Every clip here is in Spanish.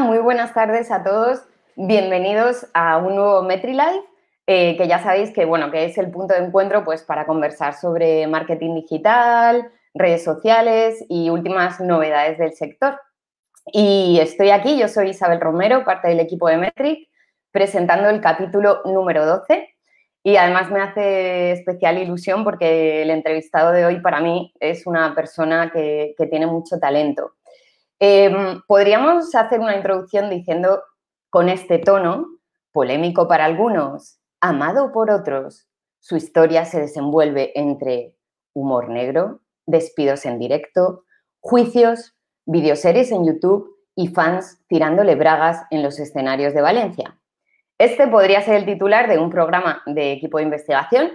Muy buenas tardes a todos. Bienvenidos a un nuevo MetriLife, eh, que ya sabéis que, bueno, que es el punto de encuentro pues, para conversar sobre marketing digital, redes sociales y últimas novedades del sector. Y estoy aquí, yo soy Isabel Romero, parte del equipo de Metric, presentando el capítulo número 12. Y además me hace especial ilusión porque el entrevistado de hoy para mí es una persona que, que tiene mucho talento. Em, podríamos hacer una introducción diciendo con este tono, polémico para algunos, amado por otros. Su historia se desenvuelve entre humor negro, despidos en directo, juicios, videoseries en YouTube y fans tirándole bragas en los escenarios de Valencia. Este podría ser el titular de un programa de equipo de investigación,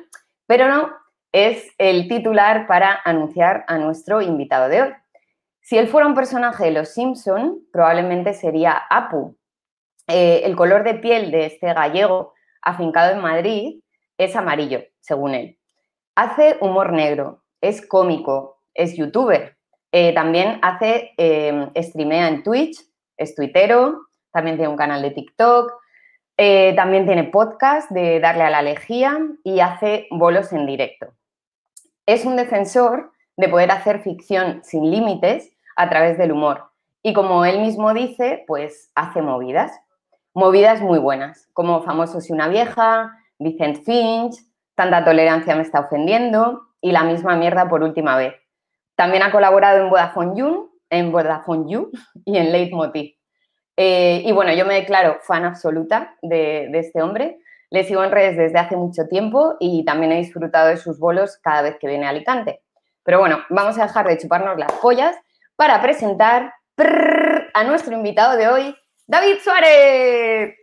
pero no, es el titular para anunciar a nuestro invitado de hoy. Si él fuera un personaje de Los Simpson, probablemente sería Apu. Eh, el color de piel de este gallego afincado en Madrid es amarillo, según él. Hace humor negro, es cómico, es youtuber. Eh, también hace, eh, streamea en Twitch, es tuitero, también tiene un canal de TikTok, también tiene podcast de Darle a la Lejía y hace bolos en directo. Es un defensor de poder hacer ficción sin límites a través del humor. Y como él mismo dice, pues hace movidas. Movidas muy buenas, como Famosos y una vieja, Vicent Finch, Tanta tolerancia me está ofendiendo y La misma mierda por última vez. También ha colaborado en Vodafone You, en Vodafone You y en Leitmotiv. Eh, y bueno, yo me declaro fan absoluta de, de este hombre. Le sigo en redes desde hace mucho tiempo y también he disfrutado de sus bolos cada vez que viene a Alicante. Pero bueno, vamos a dejar de chuparnos las pollas para presentar a nuestro invitado de hoy, David Suárez.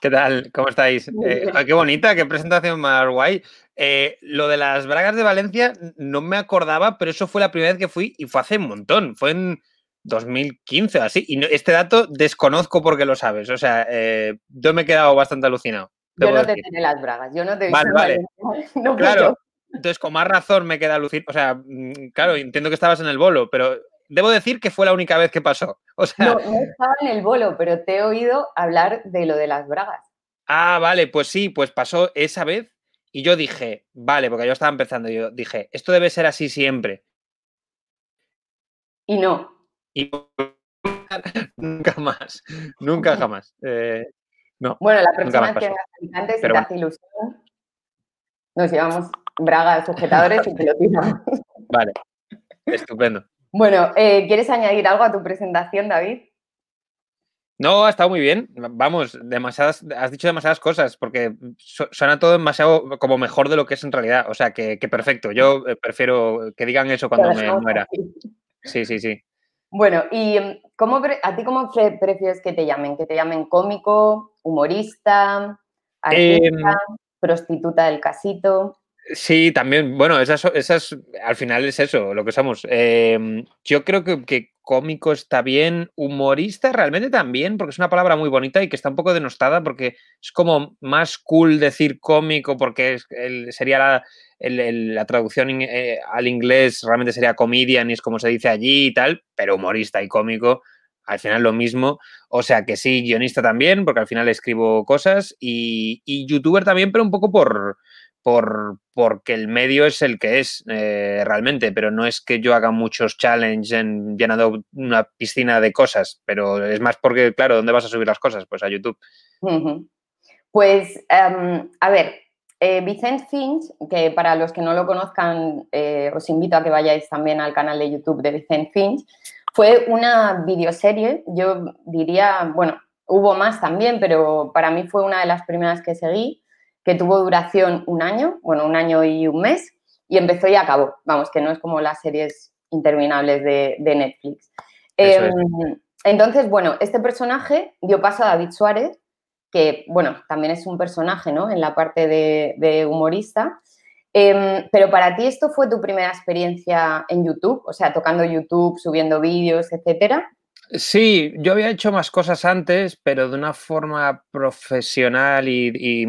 ¿Qué tal? ¿Cómo estáis? Eh, qué bonita, qué presentación más guay. Eh, lo de las bragas de Valencia no me acordaba, pero eso fue la primera vez que fui y fue hace un montón. Fue en 2015 o así. Y este dato desconozco porque lo sabes. O sea, eh, yo me he quedado bastante alucinado. Yo no te tengo las bragas, yo no te he visto vale, vale. claro, entonces con más razón me queda alucinado. O sea, mm, claro, entiendo que estabas en el bolo, pero debo decir que fue la única vez que pasó. O sea, no, no estaba en el bolo, pero te he oído hablar de lo de las bragas. Ah, vale, pues sí, pues pasó esa vez y yo dije, vale, porque yo estaba empezando, yo dije, esto debe ser así siempre. Y no. Y nunca más, nunca jamás. Eh, no, bueno, la próxima vez que vengas si te hace ilusión, nos llevamos bragas sujetadores y te lo tiramos. Vale, estupendo. Bueno, eh, ¿quieres añadir algo a tu presentación, David? No, ha estado muy bien. Vamos, demasiadas, has dicho demasiadas cosas porque suena todo demasiado como mejor de lo que es en realidad. O sea, que, perfecto. Yo eh, prefiero que digan eso cuando me muera. Sí, sí, sí. Bueno, ¿y cómo, a ti cómo prefieres que te llamen? ¿Que te llamen cómico, humorista, artista, em, prostituta del casito? Sí, también, bueno, esas, esas, al final es eso, lo que somos. Em, yo creo que, cómico está bien, humorista realmente también, porque es una palabra muy bonita y que está un poco denostada porque es como más cool decir cómico porque sería la, la traducción eh, al inglés realmente sería comedian y es como se dice allí y tal, pero humorista y cómico al final lo mismo. O sea que sí, guionista también, porque al final escribo cosas y youtuber también, pero un poco por por, porque el medio es el que es eh, realmente, pero no es que yo haga muchos challenges en llenando una piscina de cosas, pero es más porque, claro, ¿dónde vas a subir las cosas? Pues a YouTube. Pues, em, a ver, eh, Finch, que para los que no lo conozcan, eh, os invito a que vayáis también al canal de YouTube de Vicent Finch, fue una videoserie, yo diría, bueno, hubo más también, pero para mí fue una de las primeras que seguí, que tuvo duración un año, bueno, un año y un mes, y empezó y acabó. Vamos, que no es como las series interminables de, Netflix. Em, entonces, bueno, este personaje dio paso a David Suárez, que, bueno, también es un personaje, ¿no? En la parte de, humorista. Em, pero para ti esto fue tu primera experiencia en YouTube, o sea, tocando YouTube, subiendo vídeos, etcétera. Sí, yo había hecho más cosas antes, pero de una forma profesional y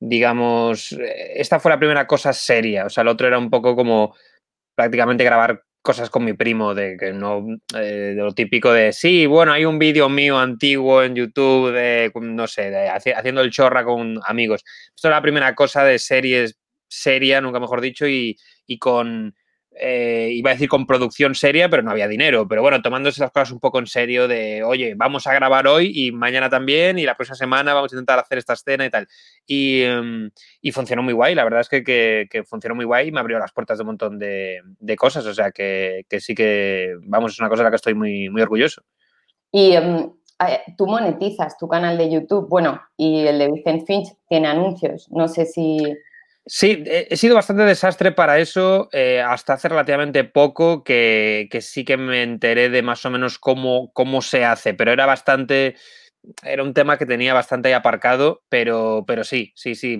digamos, esta fue la primera cosa seria, o sea, el otro era un poco como prácticamente grabar cosas con mi primo de que no eh, de lo típico de sí, bueno, hay un vídeo mío antiguo en YouTube de no sé, de, haciendo el chorra con amigos. Esto es la primera cosa de series seria, nunca mejor dicho, y, y con eh, iba a decir con producción seria, pero no había dinero. Pero bueno, tomándose las cosas un poco en serio de, oye, vamos a grabar hoy y mañana también y la próxima semana vamos a intentar hacer esta escena y tal. Y, em, funcionó muy guay, la verdad es que, funcionó muy guay y me abrió las puertas de un montón de, cosas. O sea, que, sí que, vamos, es una cosa de la que estoy muy, muy orgulloso. Y em, tú monetizas tu canal de YouTube, bueno, y el de Vicente Finch tiene anuncios. No sé si... Sí, he sido bastante desastre para eso eh, hasta hace relativamente poco que, sí que me enteré de más o menos cómo, cómo se hace, pero era bastante, era un tema que tenía bastante ahí aparcado, pero, pero sí, sí, sí,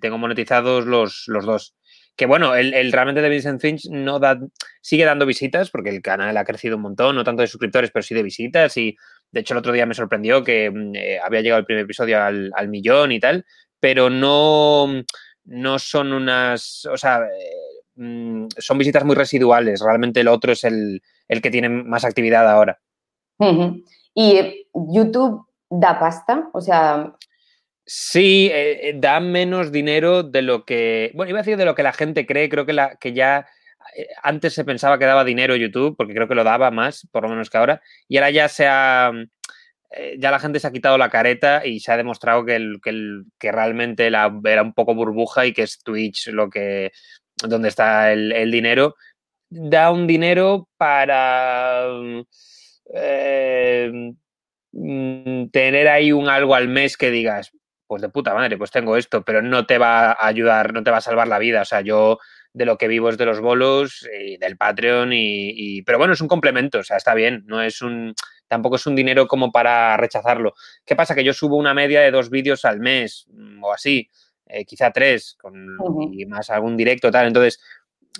tengo monetizados los, los dos. Que bueno, el, realmente de Vincent Finch no da, sigue dando visitas porque el canal ha crecido un montón, no tanto de suscriptores, pero sí de visitas y de hecho el otro día me sorprendió que mm, eh, había llegado el primer episodio al, al millón y tal, pero no no son unas, o sea, eh, mm, son visitas muy residuales. Realmente el otro es el, que tiene más actividad ahora. ¿Y YouTube da pasta? O sea... Sí, eh, eh, da menos dinero de lo que, bueno, iba a decir de lo que la gente cree, creo que, la, que ya antes se pensaba que daba dinero YouTube, porque creo que lo daba más, por lo menos que ahora, y ahora ya se ha, eh, ya la gente se ha quitado la careta y se ha demostrado que, el, que, realmente la, era un poco burbuja y que es Twitch lo que donde está el, dinero. Da un dinero para eh, mm, tener ahí un algo al mes que digas, pues de puta madre, pues tengo esto, pero no te va a ayudar, no te va a salvar la vida. O sea, yo de lo que vivo es de los bolos y del Patreon y, pero bueno, es un complemento, o sea, está bien, no es un tampoco es un dinero como para rechazarlo. ¿Qué pasa? Que yo subo una media de dos vídeos al mes mm, o así, eh, quizá tres, con, y más algún directo, tal. Entonces,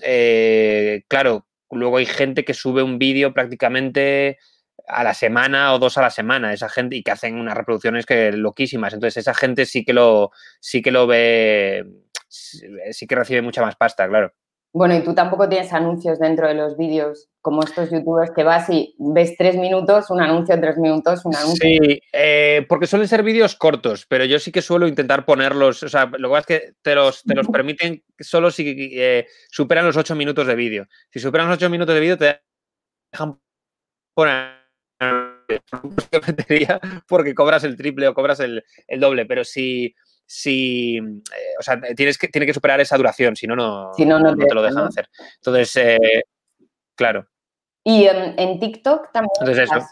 eh, claro, luego hay gente que sube un vídeo prácticamente a la semana o dos a la semana, esa gente, y que hacen unas reproducciones que loquísimas. Entonces, esa gente sí que lo, sí que lo ve, sí que recibe mucha más pasta, claro. Bueno, y tú tampoco tienes anuncios dentro de los vídeos, como estos youtubers que vas y ves tres minutos, un anuncio, tres minutos, un anuncio. Sí, eh, porque suelen ser vídeos cortos, pero yo sí que suelo intentar ponerlos, o sea, lo que pasa es que te los, te los permiten solo si eh, superan los ocho minutos de vídeo. Si superan los ocho minutos de vídeo, te dejan poner porque cobras el triple o cobras el, el doble, pero si si, eh, o sea, tienes que, tiene que superar esa duración, si no, no, no, te, lo dejan hacer. Entonces, eh, claro. ¿Y en, TikTok también? Entonces eso.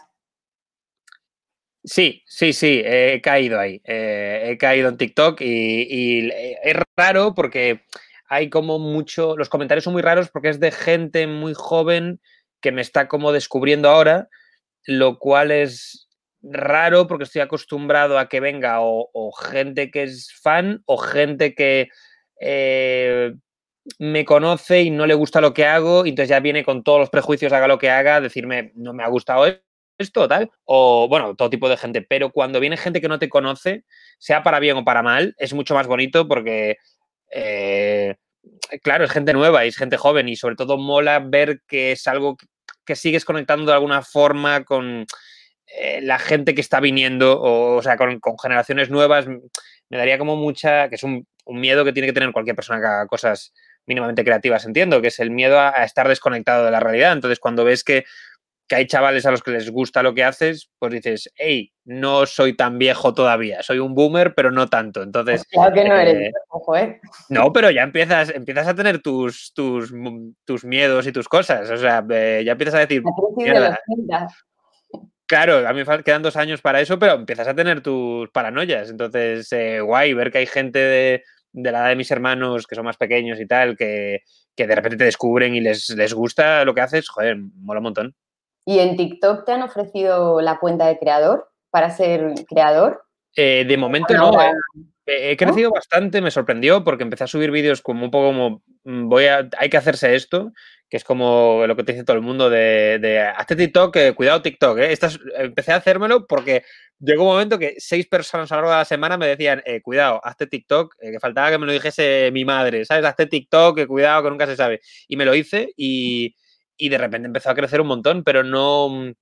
Sí, sí, sí, he caído ahí. Eh, he caído en TikTok y, es raro porque hay como mucho, los comentarios son muy raros porque es de gente muy joven que me está como descubriendo ahora, lo cual es raro porque estoy acostumbrado a que venga o, gente que es fan o gente que eh, me conoce y no le gusta lo que hago y entonces ya viene con todos los prejuicios, haga lo que haga, decirme no me ha gustado esto, tal, o bueno, todo tipo de gente, pero cuando viene gente que no te conoce, sea para bien o para mal, es mucho más bonito porque... Eh, claro, es gente nueva y es gente joven y sobre todo mola ver que es algo que sigues conectando de alguna forma con, eh, la gente que está viniendo, o, sea, con, generaciones nuevas, me daría como mucha, que es un, miedo que tiene que tener cualquier persona que haga cosas mínimamente creativas, entiendo, que es el miedo a, estar desconectado de la realidad. Entonces, cuando ves que, hay chavales a los que les gusta lo que haces, pues dices, hey, no soy tan viejo todavía, soy un boomer, pero no tanto. Entonces. Claro que no eres eh, ojo, ¿eh? No, pero ya empiezas, empiezas a tener tus, tus, tus miedos y tus cosas. O sea, eh, ya empiezas a decir. Claro, a mí me quedan dos años para eso, pero empiezas a tener tus paranoias. Entonces, eh, guay, ver que hay gente de, la edad de mis hermanos que son más pequeños y tal, que, de repente te descubren y les, les gusta lo que haces, joder, mola un montón. ¿Y en TikTok te han ofrecido la cuenta de creador para ser creador? Eh, de momento no. Eh, he crecido bastante, me sorprendió porque empecé a subir vídeos como un poco como mm, voy a, hay que hacerse esto que es como lo que te dice todo el mundo de, de TikTok, cuidado TikTok. ¿eh? empecé a hacérmelo porque llegó un momento que seis personas a lo largo de la semana me decían, eh, cuidado, hazte TikTok, eh, que faltaba que me lo dijese mi madre, ¿sabes? Hazte TikTok, cuidado, que nunca se sabe. Y me lo hice y, y de repente empezó a crecer un montón, pero no...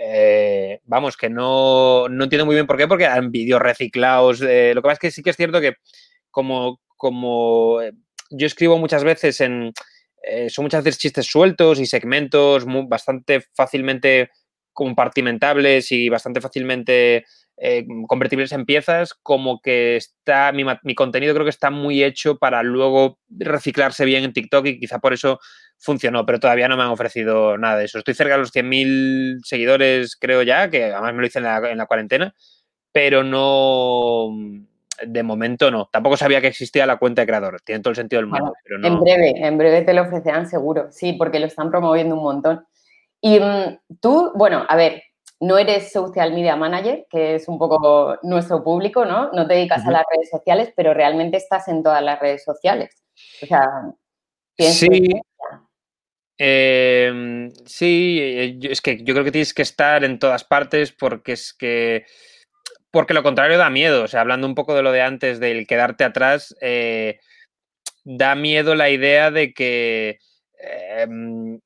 Eh, vamos, que no, no, entiendo muy bien por qué, porque han vídeos reciclados. Lo que pasa es que sí que es cierto que como, como yo escribo muchas veces en... son muchas veces chistes sueltos y segmentos bastante fácilmente compartimentables y bastante fácilmente eh, convertibles en piezas, como que está, mi, contenido creo que está muy hecho para luego reciclarse bien en TikTok y quizá por eso funcionó, pero todavía no me han ofrecido nada de eso. Estoy cerca de los 100.000 seguidores, creo ya, que además me lo hice en la cuarentena, pero no, de momento no. Tampoco sabía que existía la cuenta de creador. Tiene todo el sentido del mundo. pero no... En breve, en breve te lo ofrecerán seguro. Sí, porque lo están promoviendo un montón. Y mm, tú, bueno, a ver, no eres social media manager, que es un poco nuestro público, ¿no? No te dedicas a las redes sociales, pero realmente estás en todas las redes sociales. O sea, sí. Em, sí, eh, es que yo creo que tienes que estar en todas partes porque es que. Porque lo contrario da miedo. O sea, hablando un poco de lo de antes, del quedarte atrás, eh, da miedo la idea de que. Em,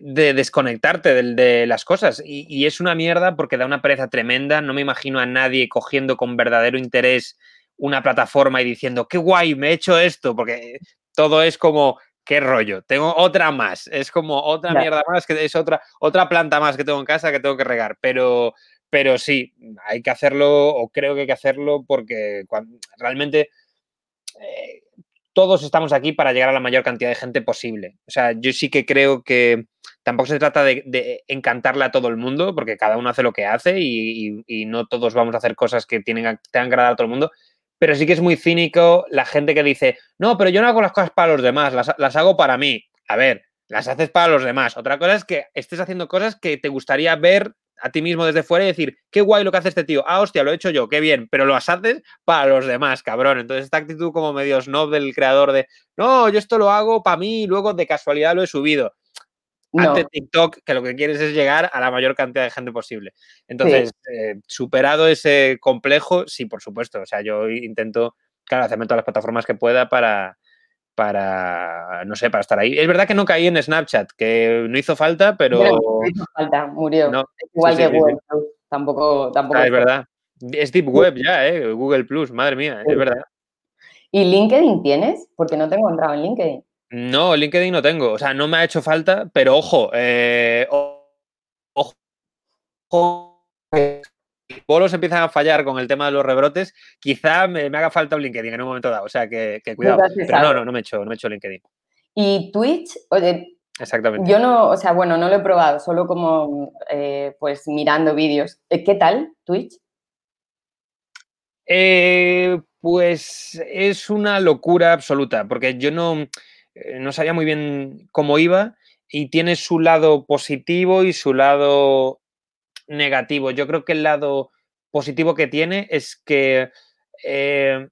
de desconectarte de, las cosas. Y, es una mierda porque da una pereza tremenda. No me imagino a nadie cogiendo con verdadero interés una plataforma y diciendo, qué guay, me he hecho esto, porque todo es como, qué rollo, tengo otra más. Es como otra mierda más, que es otra, otra planta más que tengo en casa que tengo que regar. Pero, pero sí, hay que hacerlo, o creo que hay que hacerlo, porque realmente. Eh, todos estamos aquí para llegar a la mayor cantidad de gente posible. O sea, yo sí que creo que tampoco se trata de, encantarle a todo el mundo, porque cada uno hace lo que hace y, no todos vamos a hacer cosas que tienen, tengan que agradar a todo el mundo. Pero sí que es muy cínico la gente que dice, no, pero yo no hago las cosas para los demás, las, las hago para mí. A ver, las haces para los demás. Otra cosa es que estés haciendo cosas que te gustaría ver a ti mismo desde fuera y decir, qué guay lo que hace este tío. Ah, hostia, lo he hecho yo, qué bien, pero lo haces para los demás, cabrón. Entonces, esta actitud como medio snob del creador de, no, yo esto lo hago para mí y luego de casualidad lo he subido. Ante TikTok, que lo que quieres es llegar a la mayor cantidad de gente posible. Entonces, eh, superado ese complejo, sí, por supuesto. O sea, yo intento, claro, hacerme todas las plataformas que pueda para, para, no sé, para estar ahí. Es verdad que no caí en Snapchat, que no hizo falta, pero... no hizo falta, murió. Igual que Google Plus, tampoco... tampoco ah, es verdad. Es Deep Web ya, ¿eh? Google Plus, madre mía, es verdad. ¿Y LinkedIn tienes? Porque no tengo entrado en LinkedIn. No, LinkedIn no tengo. O sea, no me ha hecho falta, pero ojo, eh, ojo, ojo bolos empiezan a fallar con el tema de los rebrotes, quizá me, haga falta un LinkedIn en un momento dado. O sea, que, cuidado. Pero no, no, no me he hecho, no me he hecho LinkedIn. Y Twitch, oye, Exactamente. Yo no, o sea, bueno, no lo he probado, solo como eh, pues mirando vídeos. Eh, ¿Qué tal Twitch? Eh, pues es una locura absoluta, porque yo no, no sabía muy bien cómo iba y tiene su lado positivo y su lado negativo. Yo creo que el lado positivo que tiene es que eh,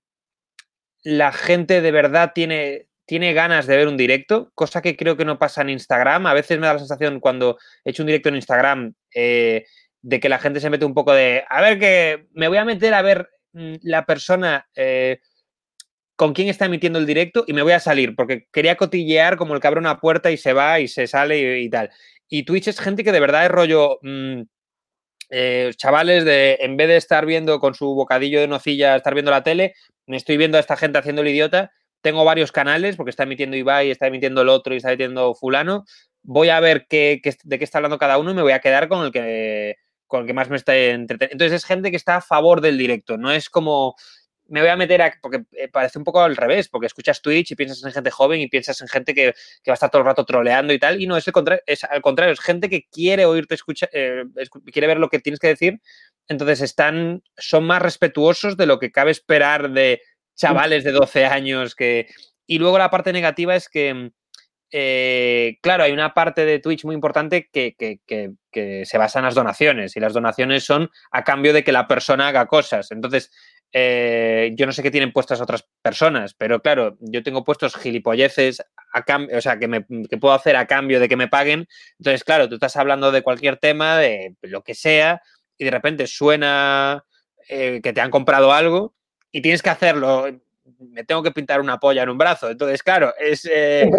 la gente de verdad tiene, tiene ganas de ver un directo, cosa que creo que no pasa en Instagram. A veces me da la sensación cuando he hecho un directo en Instagram eh, de que la gente se mete un poco de, a ver que me voy a meter a ver mm, la persona eh, con quién está emitiendo el directo y me voy a salir porque quería cotillear como el cabrón a puerta y se va y se sale y, tal. Y Twitch es gente que de verdad es rollo... Mm, eh, chavales, de en vez de estar viendo con su bocadillo de nocilla, estar viendo la tele, me estoy viendo a esta gente haciendo el idiota. Tengo varios canales, porque está emitiendo Ibai, está emitiendo el otro y está emitiendo Fulano. Voy a ver qué, de qué está hablando cada uno y me voy a quedar con el que, con el que más me está entreteniendo. Entonces es gente que está a favor del directo, no es como me voy a meter a, porque eh, parece un poco al revés, porque escuchas Twitch y piensas en gente joven y piensas en gente que, va a estar todo el rato troleando y tal, y no, es, el contrario, es al contrario, es gente que quiere oírte escuchar, eh, quiere ver lo que tienes que decir, entonces están, son más respetuosos de lo que cabe esperar de chavales de 12 años que... Y luego la parte negativa es que, eh, claro, hay una parte de Twitch muy importante que, que, se basa en las donaciones y las donaciones son a cambio de que la persona haga cosas. Entonces, eh, yo no sé qué tienen puestas otras personas, pero claro, yo tengo puestos gilipolleces a cambio, o sea, que, me, puedo hacer a cambio de que me paguen. Entonces, claro, tú estás hablando de cualquier tema, de lo que sea, y de repente suena eh, que te han comprado algo y tienes que hacerlo me tengo que pintar una polla en un brazo. Entonces, claro, es eh,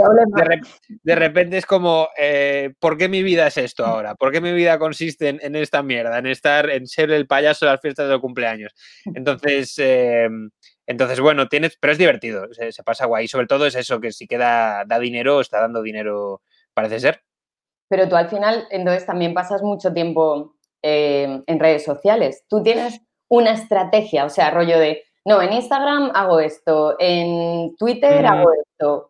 de, repente es como, eh, ¿por qué mi vida es esto ahora? ¿Por qué mi vida consiste en, esta mierda, en estar, en ser el payaso de las fiestas de cumpleaños? Entonces, em, entonces bueno, tienes, pero es divertido, se, pasa guay. Sobre todo es eso, que si queda, da dinero, está dando dinero, parece ser. Pero tú al final, entonces también pasas mucho tiempo eh, en redes sociales. Tú tienes una estrategia, o sea, rollo de, no, en Instagram hago esto, en Twitter hago esto.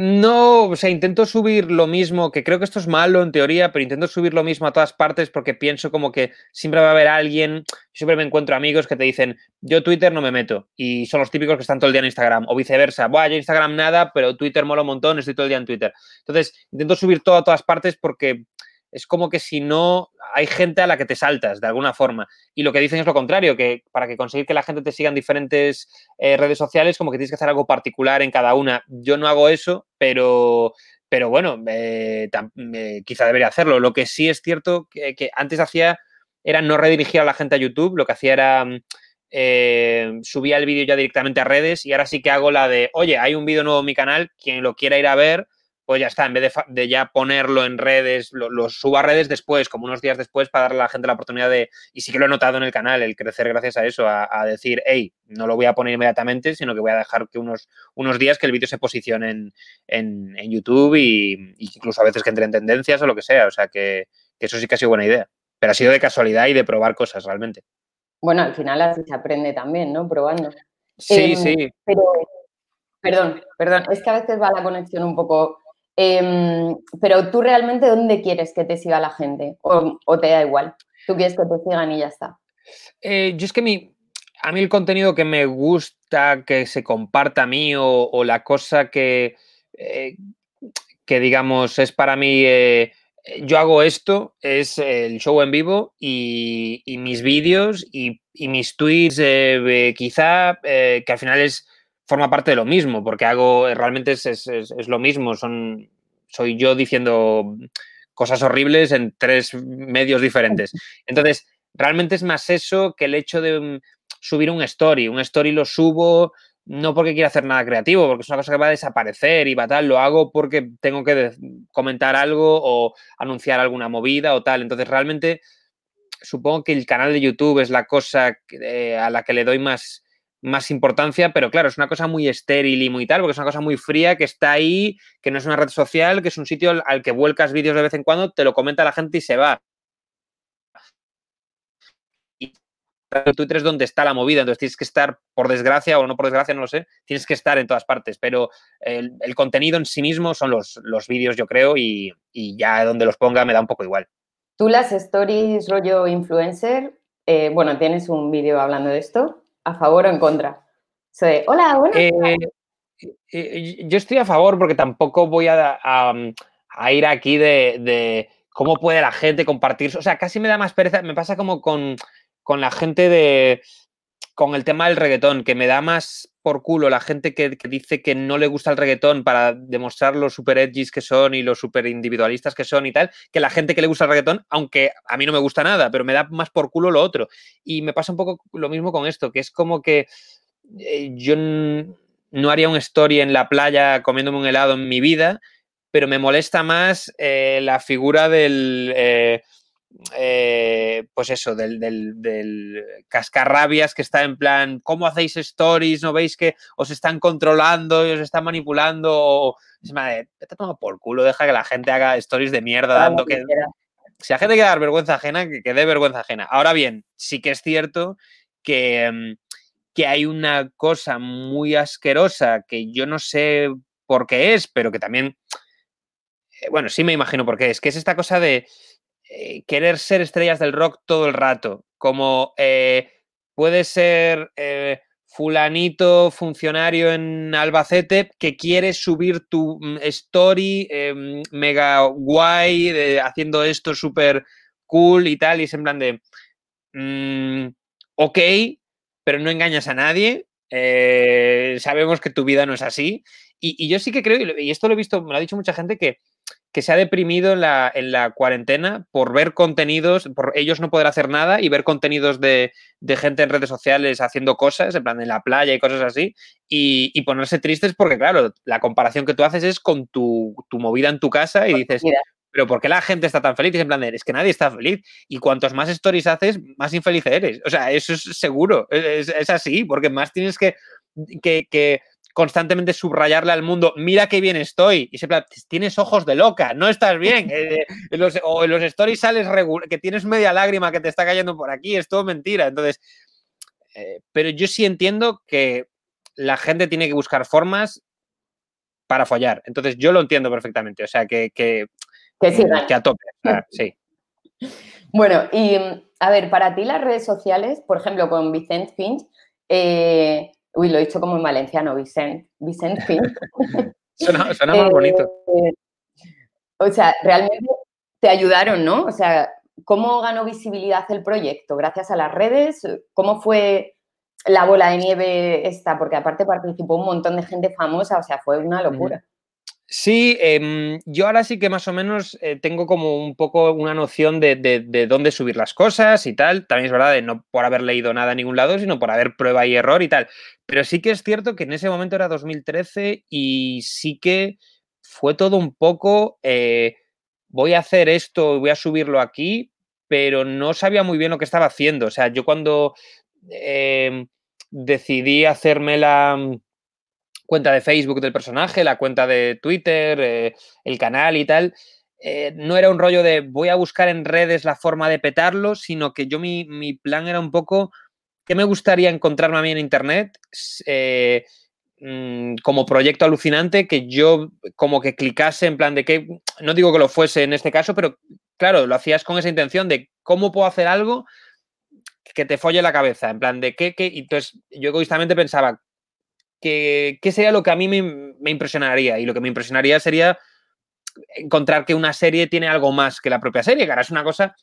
No, o sea, intento subir lo mismo, que creo que esto es malo en teoría, pero intento subir lo mismo a todas partes porque pienso como que siempre va a haber alguien, siempre me encuentro amigos que te dicen, yo Twitter no me meto, y son los típicos que están todo el día en Instagram, o viceversa, Buah, yo Instagram nada, pero Twitter mola un montón, estoy todo el día en Twitter. Entonces, intento subir todo a todas partes porque es como que si no, hay gente a la que te saltas de alguna forma. Y lo que dicen es lo contrario, que para que conseguir que la gente te siga en diferentes eh, redes sociales, como que tienes que hacer algo particular en cada una. Yo no hago eso, pero, pero bueno, quizá debería hacerlo. Lo que sí es cierto que, antes hacía era no redirigir a la gente a YouTube, lo que hacía era... Eh, subía el vídeo ya directamente a redes y ahora sí que hago la de, oye, hay un vídeo nuevo en mi canal, quien lo quiera ir a ver, pues ya está, en vez de, ya ponerlo en redes, lo, subo a redes después, como unos días después, para darle a la gente la oportunidad de, y sí que lo he notado en el canal, el crecer gracias a eso, a, decir, hey, no lo voy a poner inmediatamente, sino que voy a dejar que unos, unos días que el vídeo se posicione en, en, YouTube y, incluso a veces que entre en tendencias o lo que sea, o sea que, eso sí que ha sido buena idea, pero ha sido de casualidad y de probar cosas realmente. Bueno, al final así se aprende también, ¿no? Probando. Sí, em, sí. Pero, perdón, perdón, es que a veces va la conexión un poco Em, pero tú realmente, ¿dónde quieres que te siga la gente? O, te da igual? Tú quieres que te sigan y ya está. Eh, yo es que mi, a mí el contenido que me gusta que se comparta a mí o, la cosa que, eh, que, digamos, es para mí, eh, yo hago esto, es el show en vivo y, mis vídeos y, mis tweets, quizá, que al final es forma parte de lo mismo, porque hago, realmente es, lo mismo, son, soy yo diciendo cosas horribles en tres medios diferentes. Entonces, realmente es más eso que el hecho de mm, subir un story. Un story lo subo no porque quiera hacer nada creativo, porque es una cosa que va a desaparecer y va tal, lo hago porque tengo que comentar algo o anunciar alguna movida o tal. Entonces, realmente supongo que el canal de YouTube es la cosa eh, a la que le doy más más importancia, pero claro, es una cosa muy estéril y muy tal, porque es una cosa muy fría que está ahí, que no es una red social, que es un sitio al, que vuelcas vídeos de vez en cuando, te lo comenta la gente y se va. Y Twitter es donde está la movida, entonces tienes que estar, por desgracia o no por desgracia, no lo sé, tienes que estar en todas partes, pero el, contenido en sí mismo son los, los vídeos, yo creo, y, y, ya donde los ponga me da un poco igual. Tú las stories rollo influencer, eh, bueno, tienes un vídeo hablando de esto, ¿A favor o en contra? Hola, buenas eh, eh, yo estoy a favor porque tampoco voy a, ir aquí de, cómo puede la gente compartir. O sea, casi me da más pereza. Me pasa como con, la gente de. con el tema del reggaetón, que me da más por culo la gente que, dice que no le gusta el reggaetón para demostrar los super edgys que son y los super individualistas que son y tal, que la gente que le gusta el reggaetón, aunque a mí no me gusta nada, pero me da más por culo lo otro. Y me pasa un poco lo mismo con esto, que es como que eh, yo no haría un story en la playa comiéndome un helado en mi vida, pero me molesta más eh, la figura del... Eh, eh, pues eso, del, del, cascarrabias que está en plan, ¿cómo hacéis stories? ¿No veis que os están controlando y os están manipulando? O, es madre, te toma por culo, deja que la gente haga stories de mierda dando que... Si la gente quiere dar vergüenza ajena, que, dé vergüenza ajena. Ahora bien, sí que es cierto que, mm, que hay una cosa muy asquerosa que yo no sé por qué es, pero que también, eh, bueno, sí me imagino por qué es, que es esta cosa de eh, querer ser estrellas del rock todo el rato, como eh, puede ser eh, fulanito funcionario en Albacete que quiere subir tu mm, story em, mega guay, haciendo esto súper cool y tal, y es en plan de, mm, ok, pero no engañas a nadie, sabemos que tu vida no es así. Y, yo sí que creo, y esto lo he visto, me lo ha dicho mucha gente, que que se ha deprimido en la, en la, cuarentena por ver contenidos, por ellos no poder hacer nada y ver contenidos de, de, gente en redes sociales haciendo cosas, en plan en la playa y cosas así, y, y ponerse tristes porque, claro, la comparación que tú haces es con tu, tu movida en tu casa y dices, pero ¿por qué la gente está tan feliz? Y en plan, es que nadie está feliz. Y cuantos más stories haces, más infeliz eres. O sea, eso es seguro, es, es así, porque más tienes que, que, que constantemente subrayarle al mundo, mira qué bien estoy. Y se tienes ojos de loca, no estás bien. Eh, en los, o en los stories sales que tienes media lágrima que te está cayendo por aquí, es todo mentira. Entonces, eh, pero yo sí entiendo que la gente tiene que buscar formas para follar. Entonces, yo lo entiendo perfectamente. O sea, que, que, que, sí, que a tope. Sí. Bueno, y a ver, para ti las redes sociales, por ejemplo, con Vicente Finch, eh, Uy, lo he dicho como en valenciano, Vicent. Vicent Fin. suena, más bonito. Eh, o sea, realmente te ayudaron, ¿no? O sea, ¿cómo ganó visibilidad el proyecto? ¿Gracias a las redes? ¿Cómo fue la bola de nieve esta? Porque aparte participó un montón de gente famosa, o sea, fue una locura. Sí, eh, yo ahora sí que más o menos eh, tengo como un poco una noción de, de, de, dónde subir las cosas y tal. También es verdad de no por haber leído nada en ningún lado, sino por haber prueba y error y tal. Pero sí que es cierto que en ese momento era 2013 y sí que fue todo un poco, eh, voy a hacer esto, voy a subirlo aquí, pero no sabía muy bien lo que estaba haciendo. O sea, yo cuando em, decidí hacerme la cuenta de Facebook del personaje, la cuenta de Twitter, eh, el canal y tal, eh, no era un rollo de voy a buscar en redes la forma de petarlo, sino que yo mi, mi plan era un poco qué me gustaría encontrarme a mí en Internet eh, mmm, como proyecto alucinante que yo como que clicase en plan de que, no digo que lo fuese en este caso, pero claro, lo hacías con esa intención de cómo puedo hacer algo que te folle la cabeza, en plan de qué, qué, y entonces yo egoístamente pensaba, ¿Qué, ¿qué, sería lo que a mí me, me, impresionaría? Y lo que me impresionaría sería encontrar que una serie tiene algo más que la propia serie, que ahora es una cosa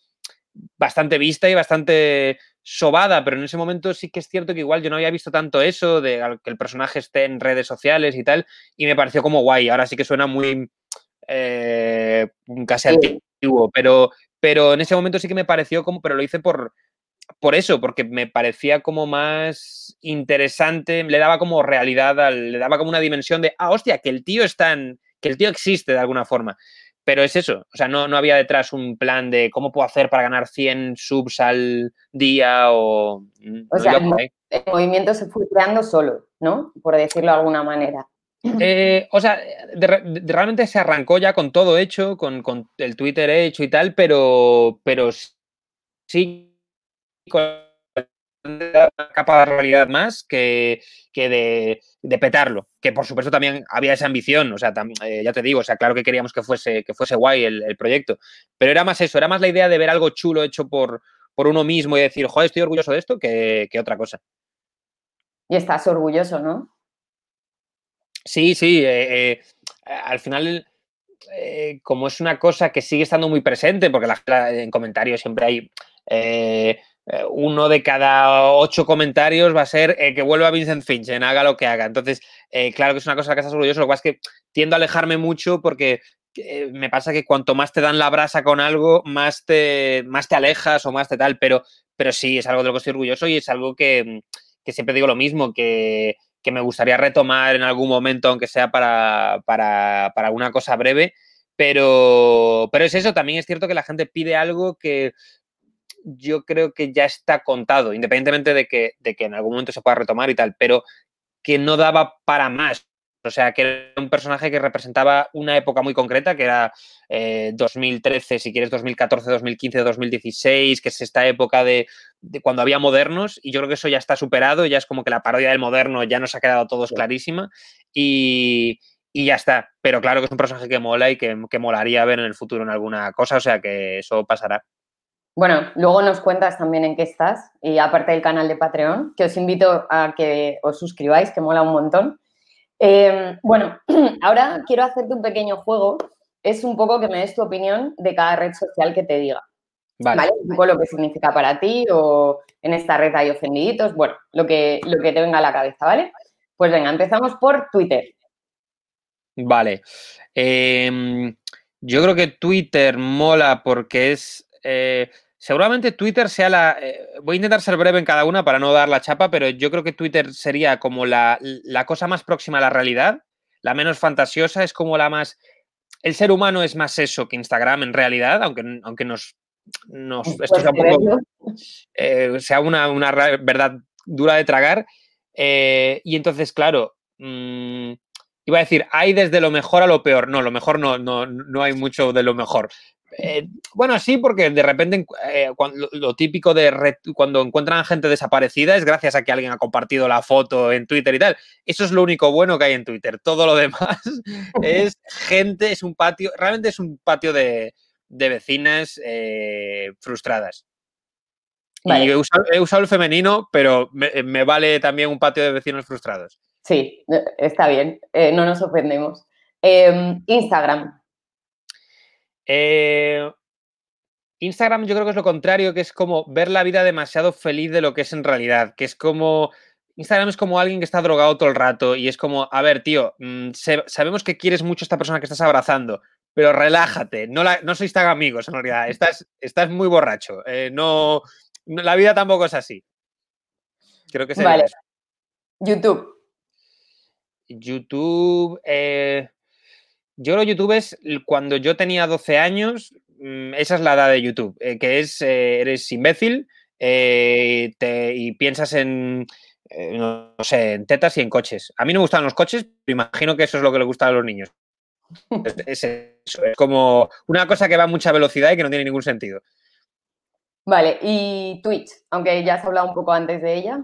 bastante vista y bastante sobada, pero en ese momento sí que es cierto que igual yo no había visto tanto eso, de que el personaje esté en redes sociales y tal, y me pareció como guay. Ahora sí que suena muy eh, casi antiguo, pero, pero en ese momento sí que me pareció como, pero lo hice por, por eso, porque me parecía como más interesante, le daba como realidad, al, le daba como una dimensión de, ah, hostia, que el tío está en, que el tío existe de alguna forma. Pero es eso, o sea, no, no había detrás un plan de cómo puedo hacer para ganar 100 subs al día o... Mm, o sea, el, el, movimiento se fue creando solo, ¿no? Por decirlo de alguna manera. Eh, o sea, de, de, realmente se arrancó ya con todo hecho, con, con el Twitter hecho y tal, pero, pero sí con una capa de realidad más que, que de, de, petarlo. Que por supuesto también había esa ambición, o sea, tam, eh, ya te digo, o sea, claro que queríamos que fuese, que fuese guay el, el, proyecto, pero era más eso, era más la idea de ver algo chulo hecho por, por uno mismo y decir, joder, estoy orgulloso de esto, que, que otra cosa. Y estás orgulloso, ¿no? Sí, sí, eh, eh, al final eh, como es una cosa que sigue estando muy presente, porque la, en comentarios siempre hay uno de cada ocho comentarios va a ser eh, que vuelva Vincent Finch, en haga lo que haga. Entonces, eh, claro que es una cosa que estás orgulloso, lo que pasa es que tiendo a alejarme mucho porque eh, me pasa que cuanto más te dan la brasa con algo, más te, más te alejas o más te tal, pero, pero sí, es algo de lo que estoy orgulloso y es algo que, que siempre digo lo mismo, que, que, me gustaría retomar en algún momento, aunque sea para, para, para alguna cosa breve. Pero, pero es eso, también es cierto que la gente pide algo que yo creo que ya está contado, independientemente de que, de que en algún momento se pueda retomar y tal, pero que no daba para más. O sea, que era un personaje que representaba una época muy concreta, que era eh, 2013, si quieres, 2014, 2015, 2016, que es esta época de, de, cuando había modernos, y yo creo que eso ya está superado, ya es como que la parodia del moderno ya nos ha quedado a todos clarísima, y, y, ya está. Pero claro que es un personaje que mola y que, que molaría ver en el futuro en alguna cosa, o sea que eso pasará. Bueno, luego nos cuentas también en qué estás y aparte del canal de Patreon, que os invito a que os suscribáis, que mola un montón. Eh, bueno, ahora quiero hacerte un pequeño juego. Es un poco que me des tu opinión de cada red social que te diga. Vale. ¿Vale? Un poco lo que significa para ti o en esta red hay ofendiditos. Bueno, lo que, lo que te venga a la cabeza, ¿vale? Pues venga, empezamos por Twitter. Vale. Eh, Yo creo que Twitter mola porque es. Eh, seguramente Twitter sea la. Eh, voy a intentar ser breve en cada una para no dar la chapa, pero yo creo que Twitter sería como la, la cosa más próxima a la realidad, la menos fantasiosa, es como la más. El ser humano es más eso que Instagram en realidad, aunque, aunque nos. nos esto sea, un poco, eh, sea una, una, verdad dura de tragar. y entonces, claro. Mmm, iba a decir, hay desde lo mejor a lo peor. No, lo mejor no, no, no hay mucho de lo mejor. Eh, bueno, sí, porque de repente eh, cuando, lo, típico de cuando encuentran gente desaparecida es gracias a que alguien ha compartido la foto en Twitter y tal. Eso es lo único bueno que hay en Twitter. Todo lo demás es gente, es un patio, realmente es un patio de, de vecinas eh, frustradas. Y he usado, he usado, el femenino, pero me, me vale también un patio de vecinos frustrados. Sí, está bien, no nos ofendemos. Eh, Instagram. Eh, Instagram yo creo que es lo contrario, que es como ver la vida demasiado feliz de lo que es en realidad, que es como... Instagram es como alguien que está drogado todo el rato y es como, a ver, tío, se, sabemos que quieres mucho a esta persona que estás abrazando, pero relájate, no, la, no sois tan amigos en realidad, estás, estás muy borracho, eh, no, no, la vida tampoco es así. Creo que sería vale. eso. YouTube. YouTube. Eh, yo creo que YouTube es cuando yo tenía 12 años, mmm, esa es la edad de YouTube, eh, que es, eh, eres imbécil te, y piensas en, no sé, en tetas y en coches. A mí no me gustan los coches, pero imagino que eso es lo que le gusta a los niños. Es, es, eso, es como una cosa que va a mucha velocidad y que no tiene ningún sentido. Vale, y Twitch, aunque ya has hablado un poco antes de ella.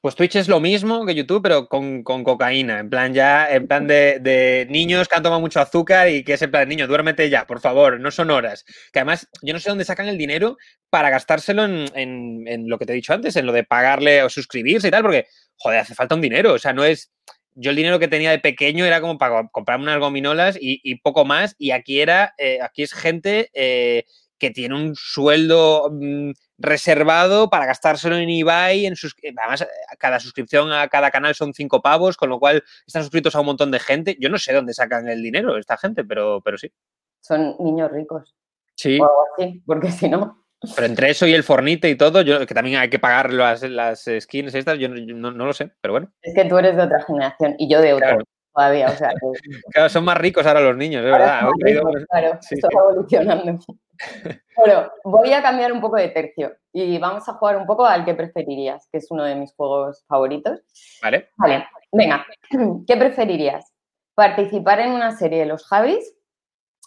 Pues Twitch es lo mismo que YouTube, pero con, con cocaína. En plan, ya, en plan de, de, niños que han tomado mucho azúcar y que es en plan, niño, duérmete ya, por favor, no son horas. Que además, yo no sé dónde sacan el dinero para gastárselo en, en, lo que te he dicho antes, en lo de pagarle o suscribirse y tal, porque, joder, hace falta un dinero. O sea, no es. Yo el dinero que tenía de pequeño era como para comprarme unas gominolas y, y poco más. Y aquí era, eh, aquí es gente eh, que tiene un sueldo mmm, reservado para gastárselo en eBay. En sus, además, cada suscripción a cada canal son cinco pavos, con lo cual están suscritos a un montón de gente. Yo no sé dónde sacan el dinero esta gente, pero, pero sí. Son niños ricos. Sí. O algo así, porque si no. Pero entre eso y el Fornite y todo, yo que también hay que pagar las, las skins estas, yo no, no, lo sé, pero bueno. Es que tú eres de otra generación y yo de otra. Claro. Todavía, o sea, que... claro, son más ricos ahora los niños, es verdad. Ricos, claro, sí, esto sí. evolucionando. Bueno, voy a cambiar un poco de tercio y vamos a jugar un poco al que preferirías, que es uno de mis juegos favoritos. Vale. Vale, venga, ¿qué preferirías? ¿Participar en una serie de los Javis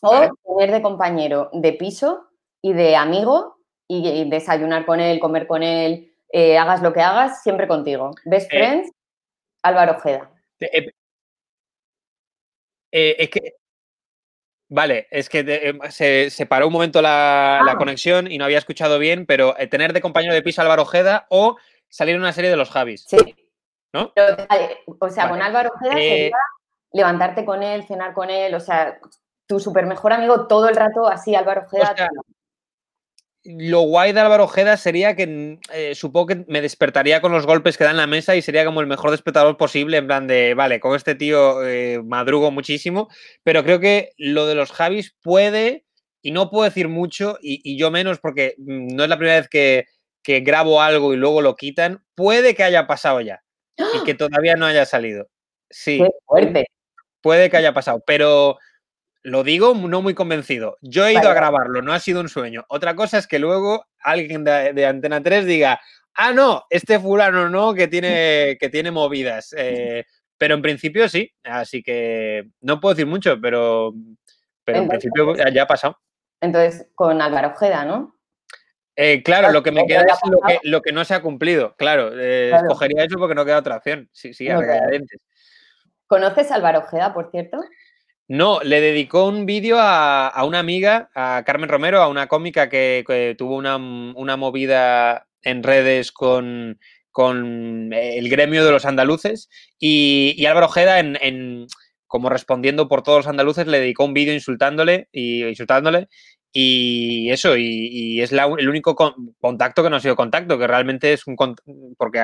o vale. tener de compañero de piso y de amigo y, desayunar con él, comer con él, eh, hagas lo que hagas, siempre contigo? Best Friends, eh, Álvaro Ojeda. Eh, eh, es que Vale, es que de, se, se, paró un momento la, ah. la, conexión y no había escuchado bien, pero eh, tener de compañero de piso a Álvaro Ojeda o salir en una serie de los Javis. Sí. ¿No? Pero, o sea, vale. con Álvaro Ojeda eh, sería levantarte con él, cenar con él, o sea, tu super mejor amigo todo el rato así, Álvaro Ojeda. O sea, lo guay de Álvaro Ojeda sería que eh, supongo que me despertaría con los golpes que da en la mesa y sería como el mejor despertador posible, en plan de, vale, con este tío eh, madrugo muchísimo, pero creo que lo de los Javis puede, y no puedo decir mucho, y, y yo menos porque mm, no es la primera vez que, que, grabo algo y luego lo quitan, puede que haya pasado ya y que todavía no haya salido. Sí. Qué fuerte. Puede que haya pasado, pero lo digo no muy convencido. Yo he ido vale. a grabarlo, no ha sido un sueño. Otra cosa es que luego alguien de, de, Antena 3 diga, ah, no, este fulano no, que tiene, que tiene movidas. Eh, pero en principio sí, así que no puedo decir mucho, pero, pero entonces, en principio ya ha pasado. Entonces, con Álvaro Ojeda, ¿no? Eh, claro, lo que me queda es lo que, lo que no se ha cumplido. Claro, eh, claro, escogería eso porque no queda otra opción. Sí, sí, no ¿Conoces a Álvaro Ojeda, por cierto? No, le dedicó un vídeo a, a, una amiga, a Carmen Romero, a una cómica que, tuvo una, una, movida en redes con, con, el gremio de los andaluces. Y, y Álvaro Ojeda, en, en, como respondiendo por todos los andaluces, le dedicó un vídeo insultándole y insultándole Y eso, y, es el único contacto que no ha sido contacto, que realmente es un porque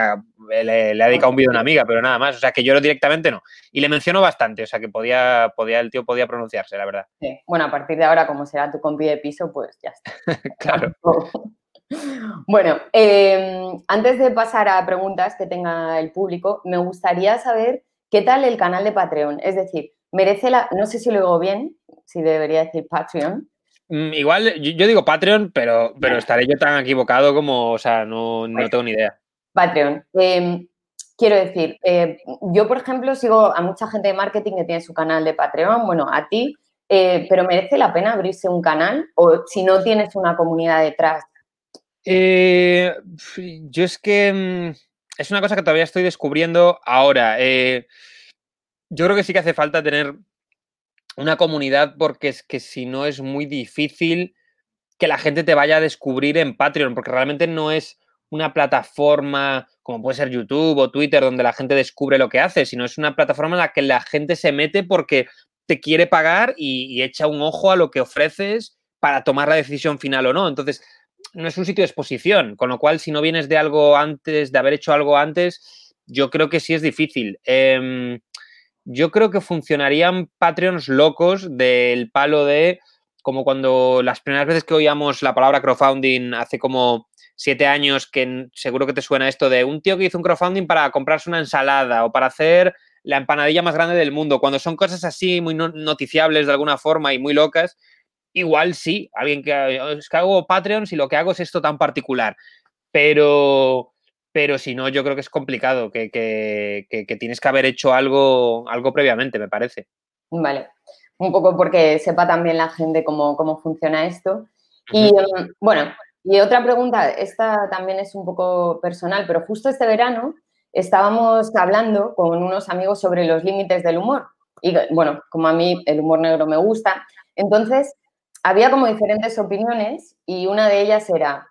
le, ha dedicado un vídeo a una amiga, pero nada más. O sea, que yo directamente no. Y le menciono bastante, o sea, que podía, podía el tío podía pronunciarse, la verdad. Bueno, a partir de ahora, como será tu compi de piso, pues ya está. claro. bueno, em, antes de pasar a preguntas que tenga el público, me gustaría saber qué tal el canal de Patreon. Es decir, merece la, no sé si lo digo bien, si debería decir Patreon. Mm, igual, yo, digo Patreon, pero, pero estaré yo tan equivocado como, o sea, no, no tengo ni idea. Patreon. Em, quiero decir, eh, yo, por ejemplo, sigo a mucha gente de marketing que tiene su canal de Patreon, bueno, a ti, eh, pero ¿merece la pena abrirse un canal? O si no tienes una comunidad detrás. Eh, yo es que mm, es una cosa que todavía estoy descubriendo ahora. yo creo que sí que hace falta tener una comunidad porque es que si no es muy difícil que la gente te vaya a descubrir en Patreon, porque realmente no es una plataforma como puede ser YouTube o Twitter donde la gente descubre lo que hace, sino es una plataforma en la que la gente se mete porque te quiere pagar y, echa un ojo a lo que ofreces para tomar la decisión final o no. Entonces, no es un sitio de exposición, con lo cual si no vienes de algo antes, de haber hecho algo antes, yo creo que sí es difícil. Em, yo creo que funcionarían Patreons locos del palo de como cuando las primeras veces que oíamos la palabra crowdfunding hace como siete años, que seguro que te suena esto de un tío que hizo un crowdfunding para comprarse una ensalada o para hacer la empanadilla más grande del mundo, cuando son cosas así muy noticiables de alguna forma y muy locas, igual sí, alguien que es que hago Patreon si lo que hago es esto tan particular, pero pero si no, yo creo que es complicado, que, tienes que haber hecho algo, algo previamente, me parece. Vale, un poco porque sepa también la gente cómo, cómo funciona esto. Y em, bueno, y otra pregunta, esta también es un poco personal, pero justo este verano estábamos hablando con unos amigos sobre los límites del humor. Y bueno, como a mí el humor negro me gusta, entonces había como diferentes opiniones y una de ellas era,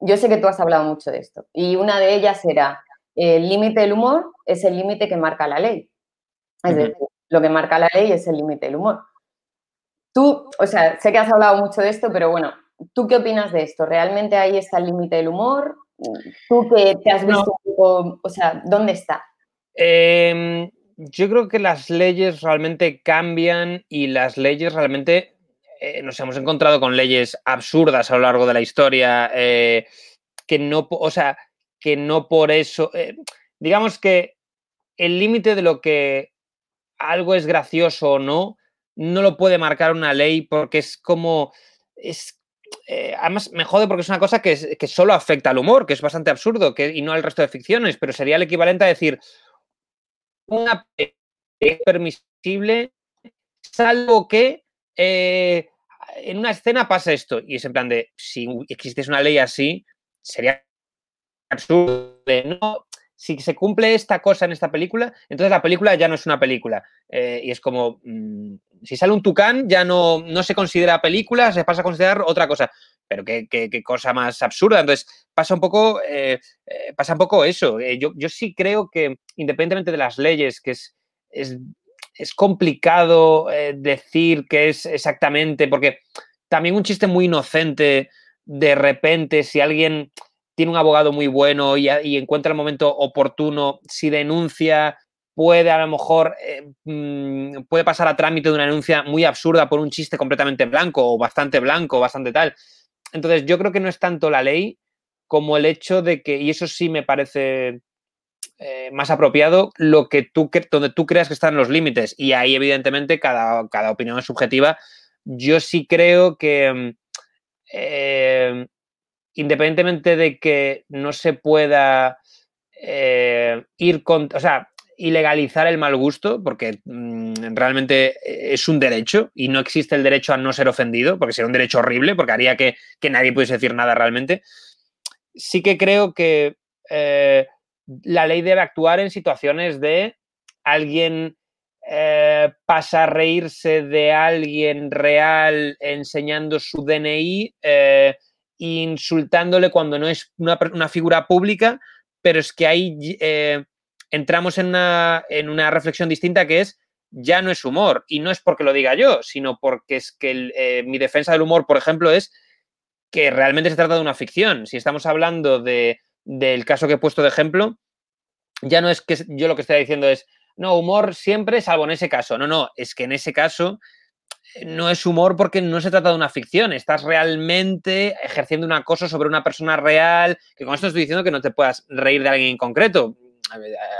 yo sé que tú has hablado mucho de esto y una de ellas era, el límite del humor es el límite que marca la ley. Es decir, lo que marca la ley es el límite del humor. Tú, o sea, sé que has hablado mucho de esto, pero bueno, ¿tú qué opinas de esto? ¿Realmente ahí está el límite del humor? ¿Tú que te has visto un poco, o sea, dónde está? Em, yo creo que las leyes realmente cambian y las leyes realmente eh, nos hemos encontrado con leyes absurdas a lo largo de la historia, eh, que no, o sea, que no por eso, eh, digamos que el límite de lo que algo es gracioso o no, no lo puede marcar una ley porque es como, es, además me jode porque es una cosa que, que, solo afecta al humor, que es bastante absurdo que, y no al resto de ficciones, pero sería el equivalente a decir, una es permisible salvo que eh, en una escena pasa esto. Y es en plan de, si existiese una ley así, sería absurdo. no, si se cumple esta cosa en esta película, entonces la película ya no es una película. Eh, y es como, mm, si sale un tucán, ya no, no se considera película, se pasa a considerar otra cosa. Pero qué, cosa más absurda. Entonces, pasa un poco, eh, pasa un poco eso. yo, yo sí creo que, independientemente de las leyes, que es, es es complicado eh, decir qué es exactamente, porque también un chiste muy inocente, de repente, si alguien tiene un abogado muy bueno y, encuentra el momento oportuno, si denuncia, puede a lo mejor, eh, mm, puede pasar a trámite de una denuncia muy absurda por un chiste completamente blanco o bastante blanco, bastante tal. Entonces, yo creo que no es tanto la ley como el hecho de que, y eso sí me parece eh, más apropiado lo que tú, donde tú creas que están los límites. Y ahí, evidentemente, cada, cada opinión es subjetiva. Yo sí creo que, eh, independientemente de que no se pueda eh, ir con, o sea, ilegalizar el mal gusto, porque mm, realmente es un derecho y no existe el derecho a no ser ofendido, porque sería un derecho horrible, porque haría que, nadie pudiese decir nada realmente. Sí que creo que la ley debe actuar en situaciones de alguien eh, pasa a reírse de alguien real enseñando su DNI, eh, insultándole cuando no es una, figura pública, pero es que ahí eh, entramos en una, reflexión distinta que es ya no es humor. Y no es porque lo diga yo, sino porque es que mi defensa del humor, por ejemplo, es que realmente se trata de una ficción. Si estamos hablando de, del caso que he puesto de ejemplo, ya no es que yo lo que estoy diciendo es, no, humor siempre, salvo en ese caso. No, no, es que en ese caso eh, no es humor porque no se trata de una ficción, estás realmente ejerciendo un acoso sobre una persona real, que con esto estoy diciendo que no te puedas reír de alguien en concreto.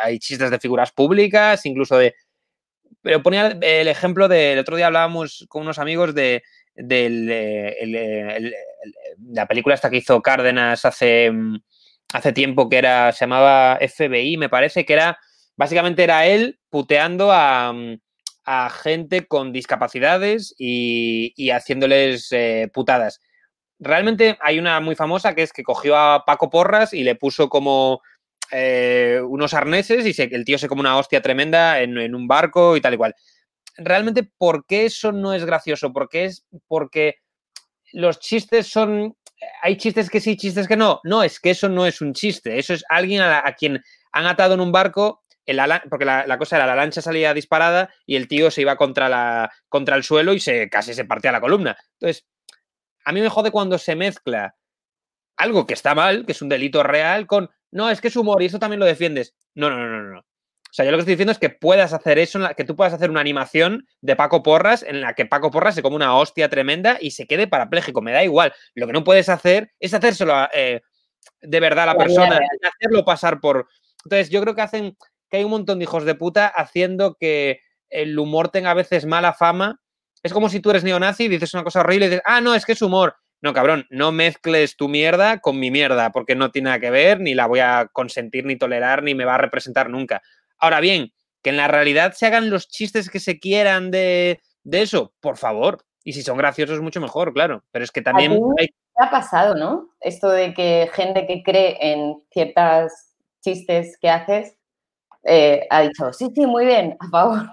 Hay chistes de figuras públicas, incluso de... Pero ponía el ejemplo del otro día hablábamos con unos amigos de, la película esta que hizo Cárdenas hace, hace tiempo que era, se llamaba FBI, me parece que era, básicamente era él puteando a, gente con discapacidades y, haciéndoles eh, putadas. Realmente hay una muy famosa que es que cogió a Paco Porras y le puso como eh, unos arneses y el tío se come una hostia tremenda en, en, un barco y tal y cual. Realmente, ¿por qué eso no es gracioso? Porque es porque los chistes son. Hay chistes que sí, chistes que no. No, es que eso no es un chiste. Eso es alguien a, quien han atado en un barco porque la, cosa era la lancha salía disparada y el tío se iba contra, la, contra el suelo y se casi se partía la columna. Entonces, a mí me jode cuando se mezcla algo que está mal, que es un delito real, con no, es que es humor y eso también lo defiendes. No, no, no, no, no. O sea, yo lo que estoy diciendo es que puedas hacer eso, que tú puedas hacer una animación de Paco Porras en la que Paco Porras se come una hostia tremenda y se quede parapléjico. Me da igual. Lo que no puedes hacer es hacérselo eh, de verdad a la persona, hacerlo pasar por. Entonces, yo creo que hacen que hay un montón de hijos de puta haciendo que el humor tenga a veces mala fama. Es como si tú eres neonazi y dices una cosa horrible y dices, ah, no, es que es humor. No, cabrón, no mezcles tu mierda con mi mierda, porque no tiene nada que ver, ni la voy a consentir, ni tolerar, ni me va a representar nunca. Ahora bien, que en la realidad se hagan los chistes que se quieran de, eso, por favor. Y si son graciosos, mucho mejor, claro. Pero es que también... Hay... Ha pasado, ¿no? Esto de que gente que cree en ciertas chistes que haces eh, ha dicho, sí, sí, muy bien, a favor.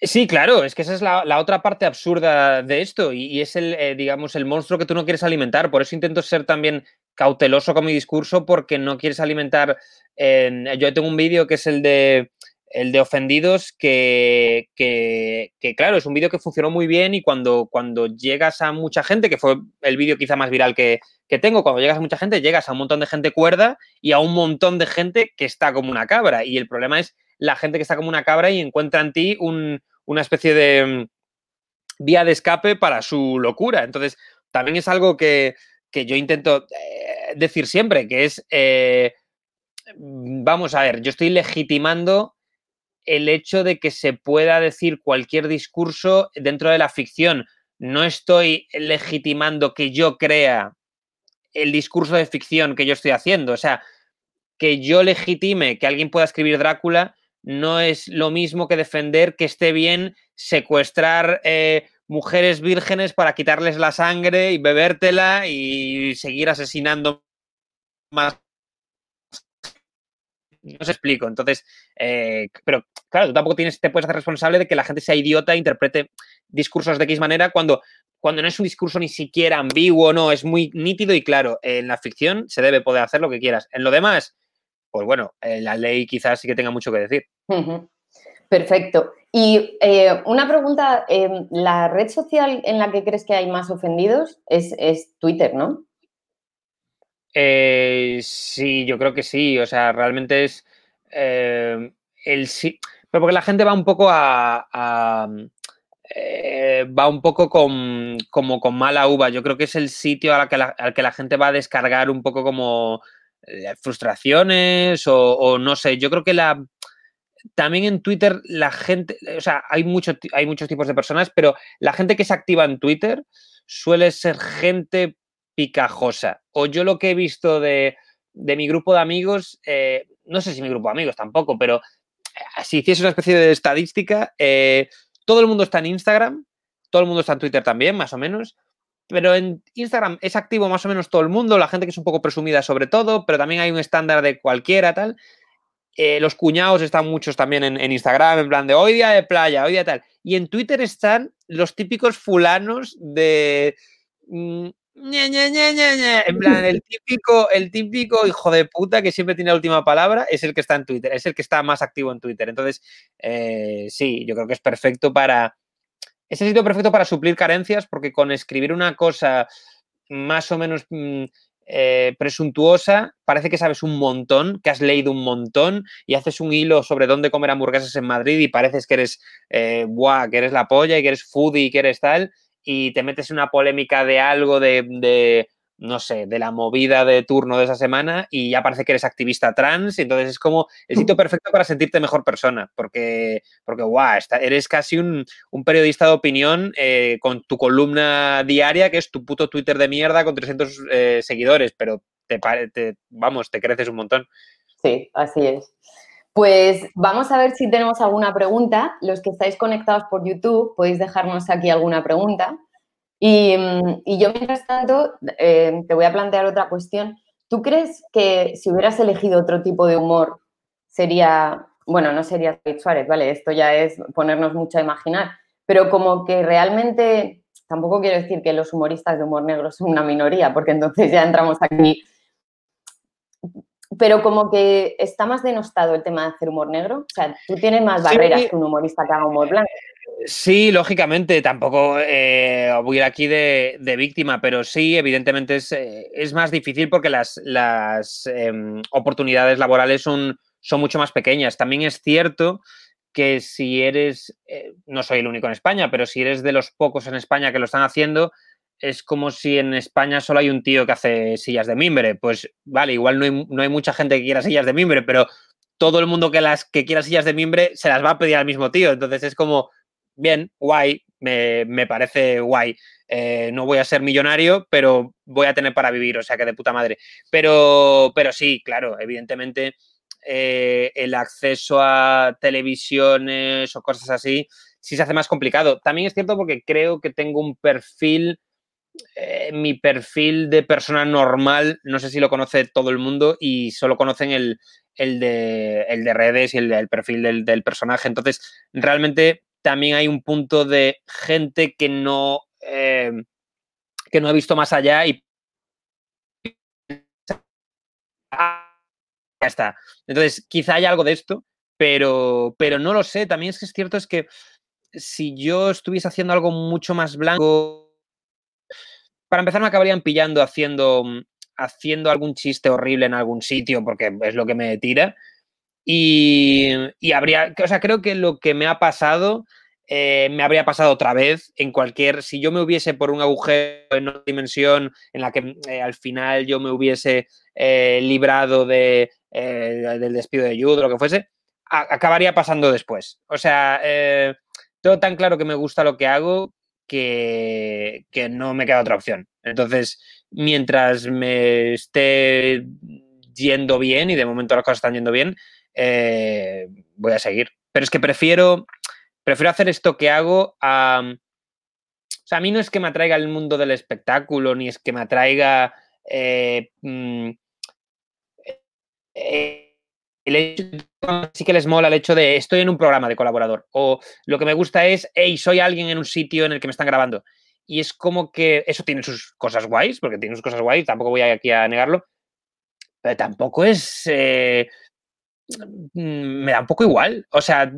Sí, claro, es que esa es la, otra parte absurda de esto y, es el, eh, digamos, el monstruo que tú no quieres alimentar. Por eso intento ser también cauteloso con mi discurso porque no quieres alimentar. yo tengo un vídeo que es el de el de ofendidos que, que, claro, es un vídeo que funcionó muy bien y cuando, cuando llegas a mucha gente, que fue el vídeo quizá más viral que, que, tengo, cuando llegas a mucha gente, llegas a un montón de gente cuerda y a un montón de gente que está como una cabra. Y el problema es la gente que está como una cabra y encuentra en ti una especie de mm, vía de escape para su locura. Entonces, también es algo que, yo intento eh, decir siempre, que es, eh, vamos a ver, yo estoy legitimando el hecho de que se pueda decir cualquier discurso dentro de la ficción. No estoy legitimando que yo crea el discurso de ficción que yo estoy haciendo. O sea, que yo legitime que alguien pueda escribir Drácula no es lo mismo que defender que esté bien secuestrar eh, mujeres vírgenes para quitarles la sangre y bebértela y seguir asesinando más. No os explico. Entonces, eh, pero claro, tú tampoco tienes, te puedes hacer responsable de que la gente sea idiota e interprete discursos de X manera cuando, cuando no es un discurso ni siquiera ambiguo, no, es muy nítido y claro. En la ficción se debe poder hacer lo que quieras. En lo demás, pues bueno, eh, la ley quizás sí que tenga mucho que decir. Perfecto. Y eh, una pregunta, em, ¿la red social en la que crees que hay más ofendidos es, Twitter, no? Eh, sí, yo creo que sí. O sea, realmente es el sí. Pero porque la gente va un poco a. va un poco con, como con mala uva. Yo creo que es el sitio al que la gente va a descargar un poco como eh, frustraciones o, no sé, yo creo que la... También en Twitter la gente, o sea, hay, mucho, hay muchos tipos de personas, pero la gente que se activa en Twitter suele ser gente picajosa. O yo lo que he visto de, mi grupo de amigos, eh, no sé si mi grupo de amigos tampoco, pero eh, si hiciese una especie de estadística, todo el mundo está en Instagram, todo el mundo está en Twitter también, más o menos, pero en Instagram es activo más o menos todo el mundo, la gente que es un poco presumida sobre todo, pero también hay un estándar de cualquiera, tal. Eh, los cuñados están muchos también en, Instagram, en plan de hoy día de playa, hoy día tal. Y en Twitter están los típicos fulanos de... Mm, En plan, el típico, el típico hijo de puta que siempre tiene la última palabra es el que está en Twitter, es el que está más activo en Twitter. Entonces, eh, sí, yo creo que es perfecto para. Es el sitio perfecto para suplir carencias, porque con escribir una cosa más o menos mm, eh, presuntuosa, parece que sabes un montón, que has leído un montón y haces un hilo sobre dónde comer hamburguesas en Madrid y pareces que eres, eh, que eres la polla y que eres foodie y que eres tal y te metes en una polémica de algo de, no sé, de la movida de turno de esa semana y ya parece que eres activista trans, y entonces es como el sitio perfecto para sentirte mejor persona, porque, porque guau, eres casi un, periodista de opinión eh, con tu columna diaria, que es tu puto Twitter de mierda con 300 eh, seguidores, pero te, te, vamos, te creces un montón. Sí, así es. Pues vamos a ver si tenemos alguna pregunta. Los que estáis conectados por YouTube podéis dejarnos aquí alguna pregunta. Y, yo, mientras tanto, eh, te voy a plantear otra cuestión. ¿Tú crees que si hubieras elegido otro tipo de humor sería, bueno, no sería David Suárez, ¿vale? Esto ya es ponernos mucho a imaginar, pero como que realmente, tampoco quiero decir que los humoristas de humor negro son una minoría, porque entonces ya entramos aquí pero como que está más denostado el tema de hacer humor negro. O sea, tú tienes más barreras que un humorista que haga humor blanco. Sí, lógicamente, tampoco eh, voy a ir aquí de, víctima, pero sí, evidentemente es, eh, más difícil porque las, em, oportunidades laborales son, son mucho más pequeñas. También es cierto que si eres, eh, no soy el único en España, pero si eres de los pocos en España que lo están haciendo, es como si en España solo hay un tío que hace sillas de mimbre. Pues vale, igual no hay, mucha gente que quiera sillas de mimbre, pero todo el mundo que las que quiera sillas de mimbre se las va a pedir al mismo tío. Entonces es como, bien, guay, me, parece guay. Eh, no voy a ser millonario, pero voy a tener para vivir, o sea que de puta madre. Pero, pero sí, claro, evidentemente eh, el acceso a televisiones o cosas así sí se hace más complicado. También es cierto porque creo que tengo un perfil eh, mi perfil de persona normal, no sé si lo conoce todo el mundo y solo conocen el, de, redes y el, perfil del, personaje. Entonces, realmente también hay un punto de gente que no, eh, que no ha visto más allá y ya está. Entonces, quizá haya algo de esto, pero, pero no lo sé. También es que es cierto es que si yo estuviese haciendo algo mucho más blanco, para empezar me acabarían pillando haciendo, mm, haciendo algún chiste horrible en algún sitio, porque es lo que me tira. Y, habría, o sea, creo que lo que me ha pasado eh, me habría pasado otra vez en cualquier, si yo me hubiese por un agujero en una dimensión en la que mm, eh, al final yo me hubiese eh, librado de, del despido de Jude lo que fuese, acabaría pasando después. O sea, todo tan claro que me gusta lo que hago que, no me queda otra opción. Entonces, mientras me esté yendo bien, y de momento las cosas están yendo bien, eh, voy a seguir. Pero es que prefiero, prefiero hacer esto que hago a... O sea, a mí no es que me atraiga el mundo del espectáculo, ni es que me atraiga... Eh, mm, eh, sí que les mola el hecho de estoy en un programa de colaborador o lo que me gusta es, hey, soy alguien en un sitio en el que me están grabando. Y es como que eso tiene sus cosas guays, porque tiene sus cosas guays, tampoco voy aquí a negarlo, pero tampoco es... Eh, mm, me da un poco igual. O sea,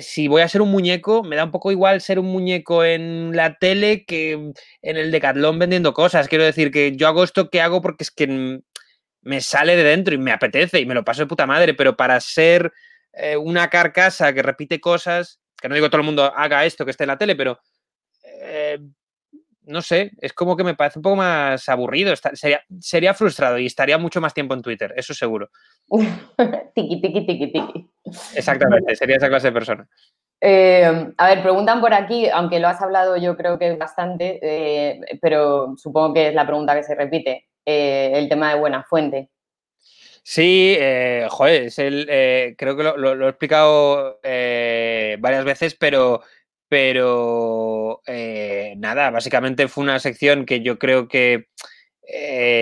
si voy a ser un muñeco, me da un poco igual ser un muñeco en la tele que en el Decathlon vendiendo cosas. Quiero decir que yo hago esto que hago porque es que me sale de dentro y me apetece y me lo paso de puta madre, pero para ser eh, una carcasa que repite cosas, que no digo todo el mundo haga esto que esté en la tele, pero eh, no sé, es como que me parece un poco más aburrido, sería, sería frustrado y estaría mucho más tiempo en Twitter, eso seguro. tiki, tiki, tiki, tiki. Exactamente, sería esa clase de persona. Eh, a ver, preguntan por aquí, aunque lo has hablado yo creo que bastante, pero supongo que es la pregunta que se repite. Eh, el tema de buena fuente. Sí, eh, joder, es el, eh, creo que lo, he explicado varias veces, pero, pero nada, básicamente fue una sección que yo creo que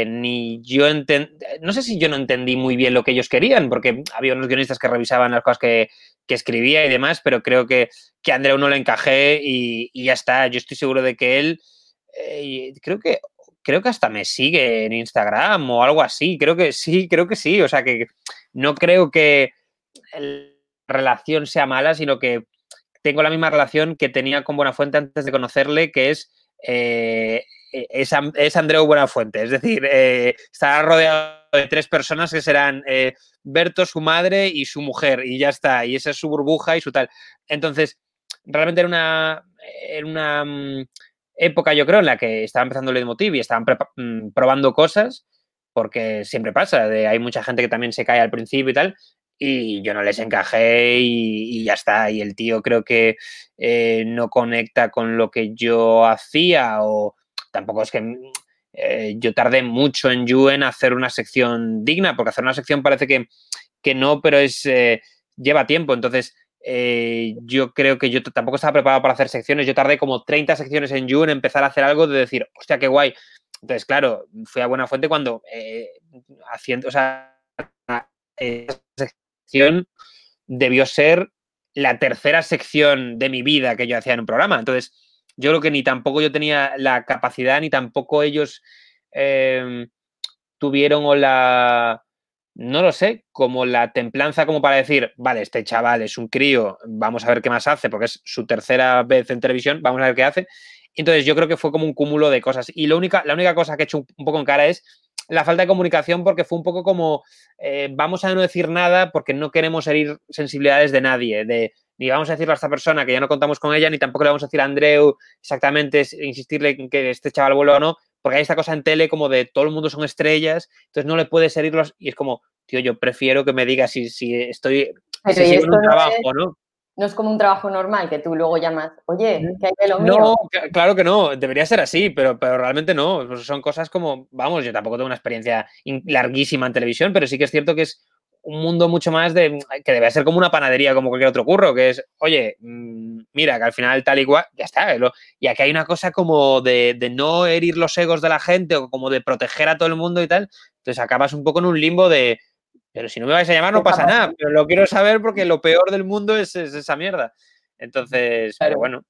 ni yo entendí, no sé si yo no entendí muy bien lo que ellos querían, porque había unos guionistas que revisaban las cosas que, escribía y demás, pero creo que, que a Andreu no le encajé y, y, ya está. Yo estoy seguro de que él, creo que creo que hasta me sigue en Instagram o algo así. Creo que sí, creo que sí. O sea que no creo que la relación sea mala, sino que tengo la misma relación que tenía con Buenafuente antes de conocerle, que es, eh, es, es, Andreu Buenafuente. Es decir, eh, estará rodeado de tres personas que serán eh, Berto, su madre y su mujer, y ya está. Y esa es su burbuja y su tal. Entonces, realmente era una, era una mm, época, yo creo, en la que estaba empezando el Leitmotiv y estaban mm, probando cosas, porque siempre pasa, de, hay mucha gente que también se cae al principio y tal, y yo no les encajé y, ya está. Y el tío creo que eh, no conecta con lo que yo hacía o tampoco es que mm, eh, yo tardé mucho en You en hacer una sección digna, porque hacer una sección parece que, que no, pero es eh, lleva tiempo. Entonces, yo creo que yo tampoco estaba preparado para hacer secciones. Yo tardé como 30 secciones en You en empezar a hacer algo de decir, hostia, qué guay. Entonces, claro, fui a buena fuente cuando haciendo, o sea, debió ser la tercera sección de mi vida que yo hacía en un programa. Entonces, yo creo que ni tampoco yo tenía la capacidad, ni tampoco ellos em, tuvieron o la, no lo sé, como la templanza como para decir, vale, este chaval es un crío, vamos a ver qué más hace, porque es su tercera vez en televisión, vamos a ver qué hace. Entonces yo creo que fue como un cúmulo de cosas. Y lo única, la única cosa que he hecho un poco en cara es la falta de comunicación porque fue un poco como eh, vamos a no decir nada porque no queremos herir sensibilidades de nadie, de ni vamos a decirle a esta persona que ya no contamos con ella, ni tampoco le vamos a decir a Andreu exactamente, insistirle en que este chaval vuelva o no, porque hay esta cosa en tele como de todo el mundo son estrellas, entonces no le puedes herirlos y es como, tío, yo prefiero que me digas si, si estoy si en un trabajo, ¿no? No es como un trabajo normal que tú luego llamas, oye, que hay de lo mío. No, claro que no, debería ser así, pero, pero realmente no. Pues son cosas como, vamos, yo tampoco tengo una experiencia larguísima en televisión, pero sí que es cierto que es un mundo mucho más de que debe ser como una panadería, como cualquier otro curro, que es, oye, mm, mira, que al final tal y cual, ya está. Y aquí hay una cosa como de, de, no herir los egos de la gente o como de proteger a todo el mundo y tal. Entonces acabas un poco en un limbo de, pero si no me vais a llamar, no pasa nada. Pero lo quiero saber porque lo peor del mundo es, esa mierda. Entonces, pero bueno.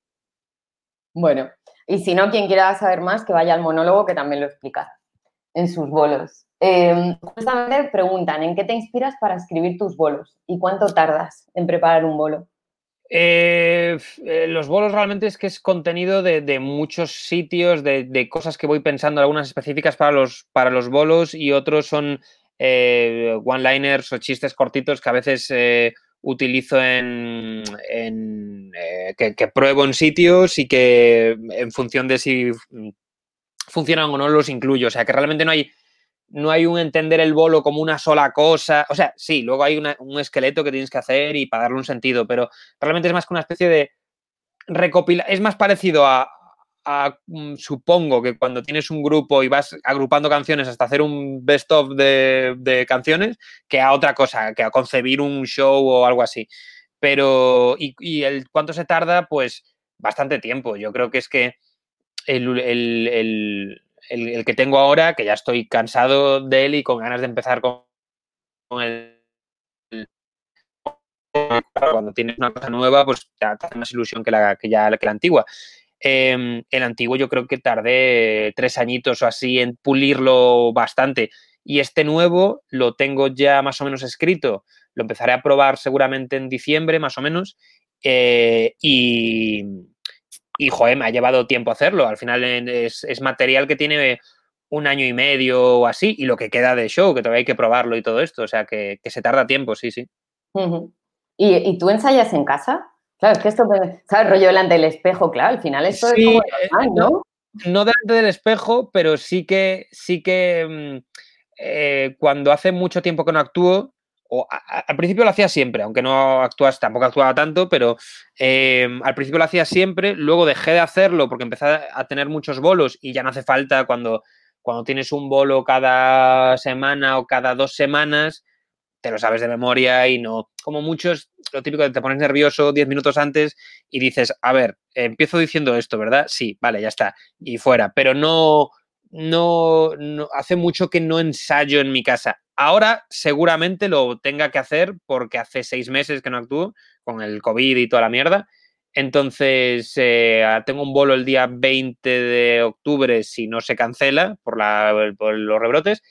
Bueno, y si no, quien quiera saber más, que vaya al monólogo que también lo explica en sus bolos. Em, justamente preguntan, ¿en qué te inspiras para escribir tus bolos? ¿Y cuánto tardas en preparar un bolo? Eh, eh, los bolos realmente es que es contenido de, muchos sitios, de, de, cosas que voy pensando, algunas específicas para los, para los bolos y otros son eh, one-liners o chistes cortitos que a veces utilizo en, eh, que, pruebo en sitios y que en función de si funcionan o no los incluyo. O sea, que realmente no hay, no hay un entender el bolo como una sola cosa. O sea, sí, luego hay un esqueleto que tienes que hacer y para darle un sentido, pero realmente es más que una especie de recopilar. Es más parecido a, Mm, supongo que cuando tienes un grupo y vas agrupando canciones hasta hacer un best of de, canciones, que a otra cosa, que a concebir un show o algo así. Pero, ¿y, el cuánto se tarda? Pues bastante tiempo. Yo creo que es que el, que tengo ahora, que ya estoy cansado de él y con ganas de empezar con, con el cuando tienes una cosa nueva, pues te hace más ilusión que la, que ya que la antigua. Em, el antiguo yo creo que tardé tres añitos o así en pulirlo bastante. Y este nuevo lo tengo ya más o menos escrito. Lo empezaré a probar seguramente en diciembre, más o menos. Eh, y, y, joder, me ha llevado tiempo hacerlo. Al final es, material que tiene un año y medio o así, y lo que queda de show, que todavía hay que probarlo y todo esto. O sea, que, se tarda tiempo, sí, sí. ¿Y, ¿Y, tú ensayas en casa? Claro, es que esto, ¿sabes? Rollo delante del espejo, claro, al final esto es como eh, ¿no? ¿no? delante del espejo, pero sí que, sí que mm, eh, cuando hace mucho tiempo que no actúo, o al principio lo hacía siempre, aunque no actúas, tampoco actuaba tanto, pero em, al principio lo hacía siempre, luego dejé de hacerlo porque empecé a tener muchos bolos y ya no hace falta cuando, cuando tienes un bolo cada semana o cada dos semanas, te lo sabes de memoria y no, como muchos, lo típico de te pones nervioso 10 minutos antes y dices, a ver, empiezo diciendo esto, ¿verdad? Sí, vale, ya está, y fuera, pero no, no, no, hace mucho que no ensayo en mi casa. Ahora seguramente lo tenga que hacer porque hace seis meses que no actúo con el COVID y toda la mierda. Entonces, eh, tengo un bolo el día 20 de octubre si no se cancela por, los rebrotes.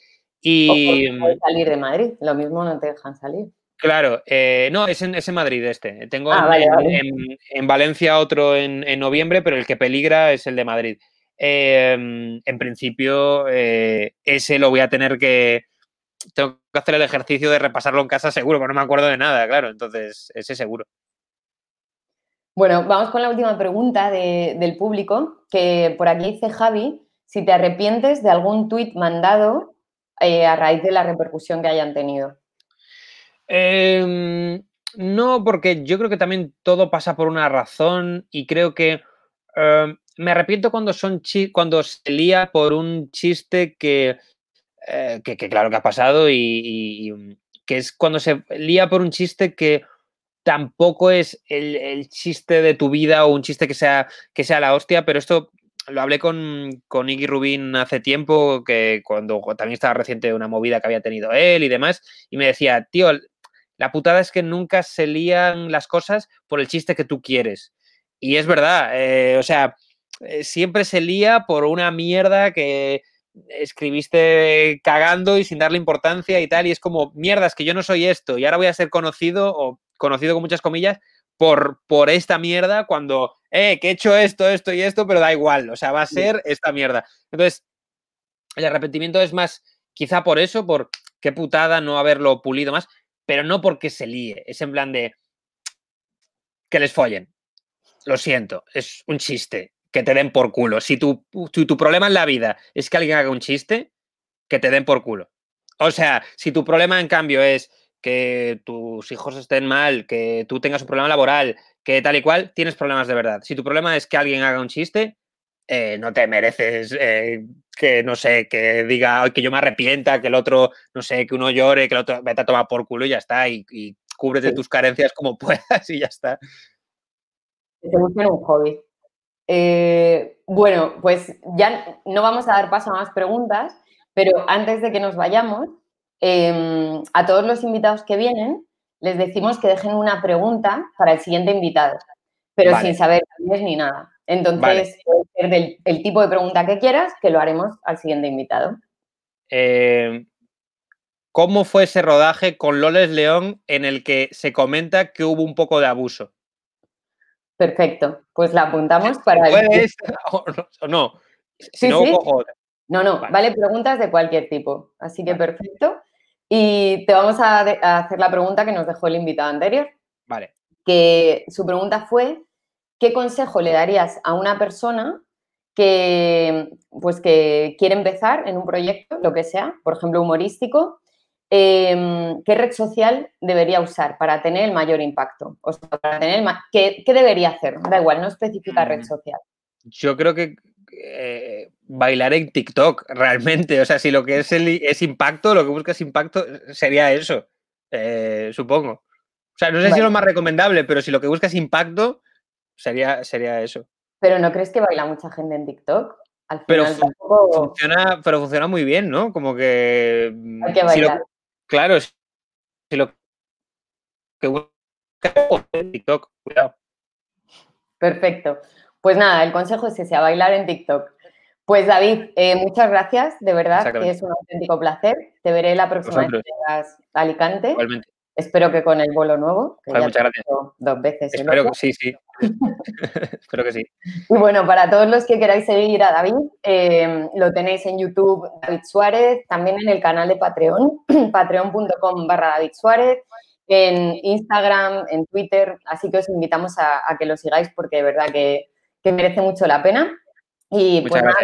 Y o salir de Madrid, lo mismo no te dejan salir. Claro, eh, no, es en, es Madrid este. Tengo ah, en, Valencia otro en, noviembre, pero el que peligra es el de Madrid. Em, en principio, eh, ese lo voy a tener que. Tengo que hacer el ejercicio de repasarlo en casa seguro, porque no me acuerdo de nada, claro. Entonces, ese seguro. Bueno, vamos con la última pregunta del público, que por aquí dice Javi, si te arrepientes de algún tuit mandado eh, a raíz de la repercusión que hayan tenido. Em, no, porque yo creo que también todo pasa por una razón y creo que em, me arrepiento cuando son cuando se lía por un chiste que, eh, que, claro que ha pasado y, mm, que es cuando se lía por un chiste que tampoco es el, chiste de tu vida o un chiste que sea, que sea la hostia, pero esto lo hablé con, con Iggy Rubin hace tiempo, que cuando también estaba reciente una movida que había tenido él y demás, y me decía, tío, la putada es que nunca se lían las cosas por el chiste que tú quieres. Y es verdad, eh, o sea, eh, siempre se lía por una mierda que escribiste cagando y sin darle importancia y tal, y es como, mierdas, que yo no soy esto, y ahora voy a ser conocido, o conocido con muchas comillas, por, por esta mierda cuando, eh, que he hecho esto, esto y esto, pero da igual, o sea, va a ser esta mierda. Entonces, el arrepentimiento es más, quizá por eso, por qué putada no haberlo pulido más, pero no porque se líe, es en plan de que les follen. Lo siento, es un chiste, que te den por culo. Si tu, tu problema en la vida es que alguien haga un chiste, que te den por culo. O sea, si tu problema en cambio es que tus hijos estén mal, que tú tengas un problema laboral, que tal y cual, tienes problemas de verdad. Si tu problema es que alguien haga un chiste, eh, no te mereces eh, que, no sé, que diga que yo me arrepienta, que el otro, no sé, que uno llore, que el otro vete a tomar por culo y ya está, y, y cúbrete tus carencias como puedas y ya está. Te un hobby. Eh, bueno, pues ya no vamos a dar paso a más preguntas, pero antes de que nos vayamos, em, a todos los invitados que vienen, les decimos que dejen una pregunta para el siguiente invitado, pero sin saber ni nada. Entonces, puede ser del tipo de pregunta que quieras, que lo haremos al siguiente invitado. Eh, ¿Cómo fue ese rodaje con Loles León en el que se comenta que hubo un poco de abuso? Perfecto, pues la apuntamos para... ¿Puedes o no? Si no, no, no, vale. preguntas de cualquier tipo, así que perfecto. Y te vamos a, hacer la pregunta que nos dejó el invitado anterior. Vale. Que su pregunta fue, ¿qué consejo le darías a una persona que, pues, que quiere empezar en un proyecto, lo que sea, por ejemplo, humorístico? Em, ¿Qué red social debería usar para tener el mayor impacto? O sea, para tener ¿qué, debería hacer? Da igual, no especifica red mm. social. Yo creo que eh, bailar en TikTok, realmente. O sea, si lo que es, el, es impacto, lo que buscas impacto, sería eso, eh, supongo. O sea, no sé si es lo más recomendable, pero si lo que buscas impacto, sería, sería eso. ¿Pero no crees que baila mucha gente en TikTok? Al pero, funciona, pero funciona muy bien, ¿no? Como que... Hay que bailar. Claro, si lo que busca en TikTok, cuidado. Perfecto. Pues nada, el consejo es ese, a bailar en TikTok. Pues David, eh, muchas gracias, de verdad, que es un auténtico placer. Te veré la próxima vez que Alicante. Igualmente. Espero que con el vuelo nuevo, que ya muchas gracias. dos veces. Espero que sí, sí. Espero que sí. Y bueno, para todos los que queráis seguir a David, em, lo tenéis en YouTube, David Suárez, también en el canal de Patreon, patreon.com barra David Suárez, en Instagram, en Twitter, así que os invitamos a, que lo sigáis porque de verdad que, merece mucho la pena. Y pues nada,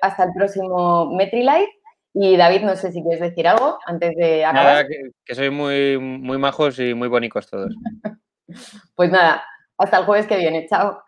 hasta el próximo MetriLife y David, no sé si quieres decir algo antes de acabar. Nada, que, que sois muy, muy majos y muy bonitos todos. pues nada, hasta el jueves que viene. Chao.